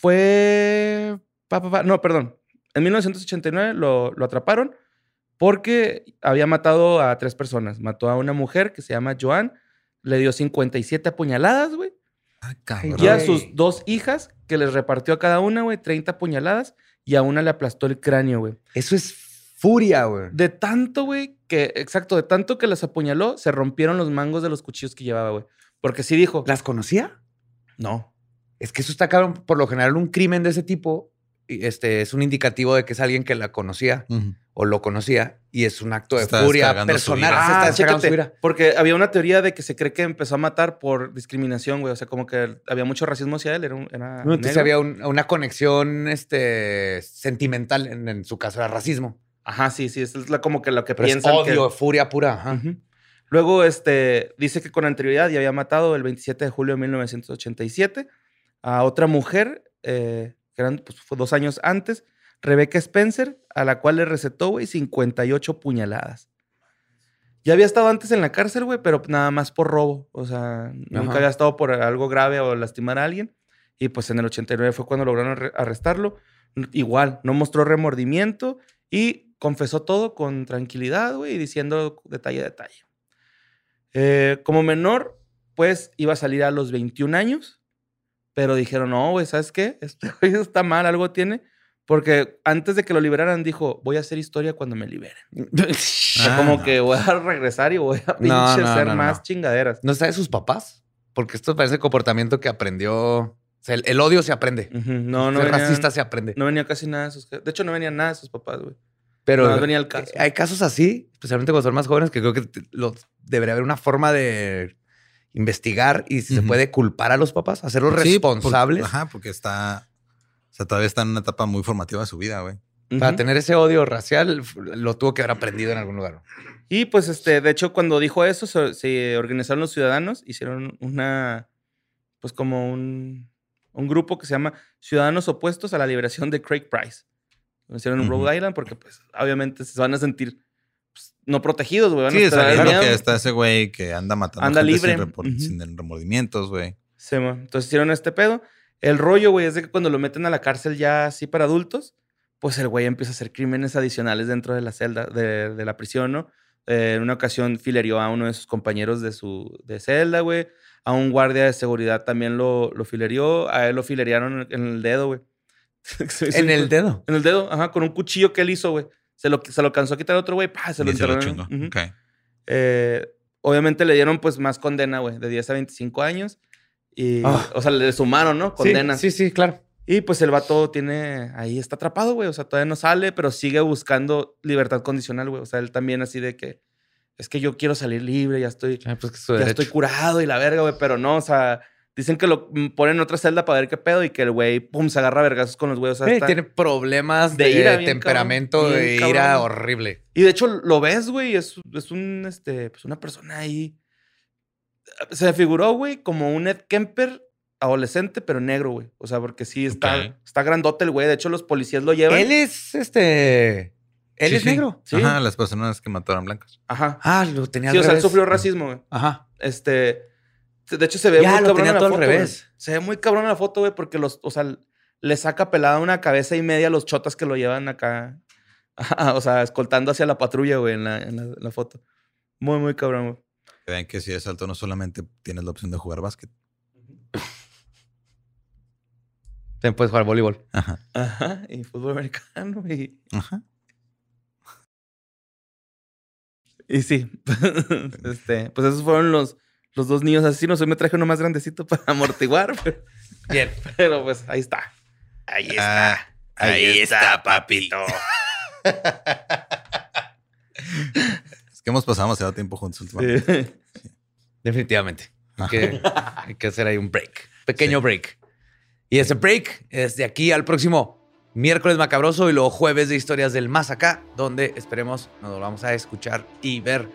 B: fue, pa, pa, pa, no, perdón, en 1989 lo, lo atraparon porque había matado a tres personas. Mató a una mujer que se llama Joan, le dio 57 apuñaladas, güey.
D: Ah, cabrón.
B: Y a sus dos hijas, que les repartió a cada una, güey, 30 apuñaladas. Y a una le aplastó el cráneo, güey.
C: Eso es furia, güey.
B: De tanto, güey, que, exacto, de tanto que las apuñaló, se rompieron los mangos de los cuchillos que llevaba, güey. Porque sí dijo.
C: ¿Las conocía?
B: No.
C: Es que eso está cabrón. Por lo general, un crimen de ese tipo y, este, es un indicativo de que es alguien que la conocía. O lo conocía y es un acto de
D: Está
C: furia personal. está
B: Ah,
C: descargando su ira.
B: Porque había una teoría de que se cree que empezó a matar por discriminación, güey. O sea, como que había mucho racismo hacia él. Era, un, era
C: No, entonces
B: negro.
C: había un- una conexión este, sentimental. En, en su caso era racismo.
B: Ajá, sí, sí. Es la- como que lo que
C: Pero es
B: piensan. que-
C: odio, furia pura. ajá.
B: Luego, este, dice que con anterioridad ya había matado el 27 de julio de 1987 a otra mujer, eh, que eran pues, fue dos años antes, Rebecca Spencer, a la cual le recetó, güey, 58 puñaladas. Ya había estado antes en la cárcel, güey, pero nada más por robo. O sea, nunca había estado por algo grave o lastimar a alguien. Y pues en el 89 fue cuando lograron arre- arrestarlo. Igual, no mostró remordimiento y confesó todo con tranquilidad, güey, diciendo detalle a detalle. Eh, como menor, pues iba a salir a los 21 años, pero dijeron, no, güey, ¿sabes qué? Este güey está mal, algo tiene. Porque antes de que lo liberaran, dijo, voy a hacer historia cuando me liberen. O sea,
D: Ah,
B: como
D: no.
B: que voy a regresar y voy a pinche
C: No, no,
B: hacer
C: no,
B: más
C: no.
B: chingaderas.
C: ¿No está de sus papás? Porque esto parece comportamiento que aprendió. O sea, el, el odio se aprende.
B: Ujú, No, no
C: Ser
B: venía,
C: racista se aprende.
B: no venía casi nada de sus... De hecho, no venía nada de sus papás, güey.
C: Pero
B: no venía el caso.
C: hay casos así, especialmente cuando son más jóvenes, que creo que los- debería haber una forma de investigar y si se puede culpar a los papás, hacerlos
D: Sí, por-
C: responsables
D: ajá, porque está. O sea, todavía está en una etapa muy formativa de su vida, güey.
C: para tener ese odio racial. Lo tuvo que haber aprendido en algún lugar.
B: Y pues, este, de hecho, cuando dijo eso, se, se organizaron los ciudadanos, hicieron una, pues como un, un grupo que se llama Ciudadanos Opuestos a la Liberación de Craig Price. Lo hicieron en. Rhode Island porque, pues, obviamente se van a sentir pues, no protegidos, güey.
D: Sí,
B: miedo.
D: que está ese güey que anda matando
B: Anda
D: gente
B: libre.
D: Sin, sin remordimientos, güey.
B: Sí, mo. entonces hicieron este pedo. El rollo, güey, es de que cuando lo meten a la cárcel ya así para adultos, pues el güey empieza a hacer crímenes adicionales dentro de la celda, de, de la prisión, ¿no? Eh, en una ocasión filerió a uno de sus compañeros de su de celda, güey. A un guardia de seguridad también lo, lo filerió. A él lo fileriaron en, el dedo, güey.
C: En
B: un-
C: el dedo.
B: En el dedo, ajá, con un cuchillo que él hizo, güey. Se lo, se lo cansó a quitar otro, güey, pa, se lo
D: Y se lo
B: enterró.
D: chingó.
B: Ujú.
D: Ok.
B: Eh, obviamente le dieron pues más condena, güey, de 10 a 25 años. Y,
C: Ah.
B: o sea, le sumaron, ¿no? Condenas.
C: Sí, sí, sí, claro.
B: Y pues el vato tiene, ahí está atrapado, güey. O sea, todavía no sale, pero sigue buscando libertad condicional, güey. O sea, él también así de que, es que yo quiero salir libre, ya estoy,
C: Ah, pues
B: ya
C: derecho.
B: estoy curado y la verga, güey. Pero no, o sea, dicen que lo mm, ponen en otra celda para ver qué pedo y que el güey, pum, se agarra a vergazos con los güeyes. O sea, está-
C: tiene problemas
B: de
C: de,
B: ira bien
C: temperamento,
B: cabrón,
C: de ira horrible.
B: Y de hecho lo ves, güey, es, es un, este, pues una persona ahí. Se me figuró, güey, como un Ed Kemper adolescente, pero negro, güey. O sea, porque sí está, está grandote el güey. De hecho, los policías lo llevan.
C: Él es este. Él
D: Sí,
C: es
D: sí.
C: negro.
B: Sí.
D: Ajá, las personas que mataron blancas.
B: Ajá.
C: Ah, lo tenía
B: Sí,
C: al
B: o sea, él sufrió racismo, güey.
C: Ajá.
B: Este. De hecho, se ve
C: Ya,
B: muy
C: lo
B: cabrón
C: tenía
B: en la
C: al
B: foto.
C: revés.
B: güey. Se ve muy cabrón en la foto, güey, porque los, o sea, le saca pelada una cabeza y media a los chotas que lo llevan acá. o sea, escoltando hacia la patrulla, güey, en la, en la, en la foto. Muy, muy cabrón, güey.
D: Que Vean que si eres alto no solamente tienes la opción de jugar básquet.
C: También puedes jugar voleibol.
D: Ajá.
B: Ajá. Y fútbol americano. Y,
D: Ajá.
B: y sí. este, pues esos fueron los, los dos niños asesinos. Hoy me traje uno más grandecito para amortiguar. Pero,
C: Bien.
B: pero, pues ahí está.
C: Ahí
D: Ah, ahí está, papito. Que hemos pasado demasiado tiempo juntos últimamente.
B: Sí.
C: Definitivamente. Hay que, hay que hacer ahí un break. Pequeño break. Y ese break es de aquí al próximo miércoles macabroso y luego jueves de historias del más acá, donde esperemos nos volvamos a escuchar y ver.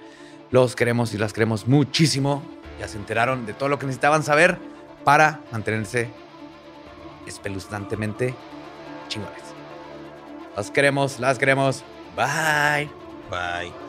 C: Los queremos y las queremos muchísimo. Ya se enteraron de todo lo que necesitaban saber para mantenerse espeluznantemente chingones. Los queremos, las queremos. Bye.
D: Bye.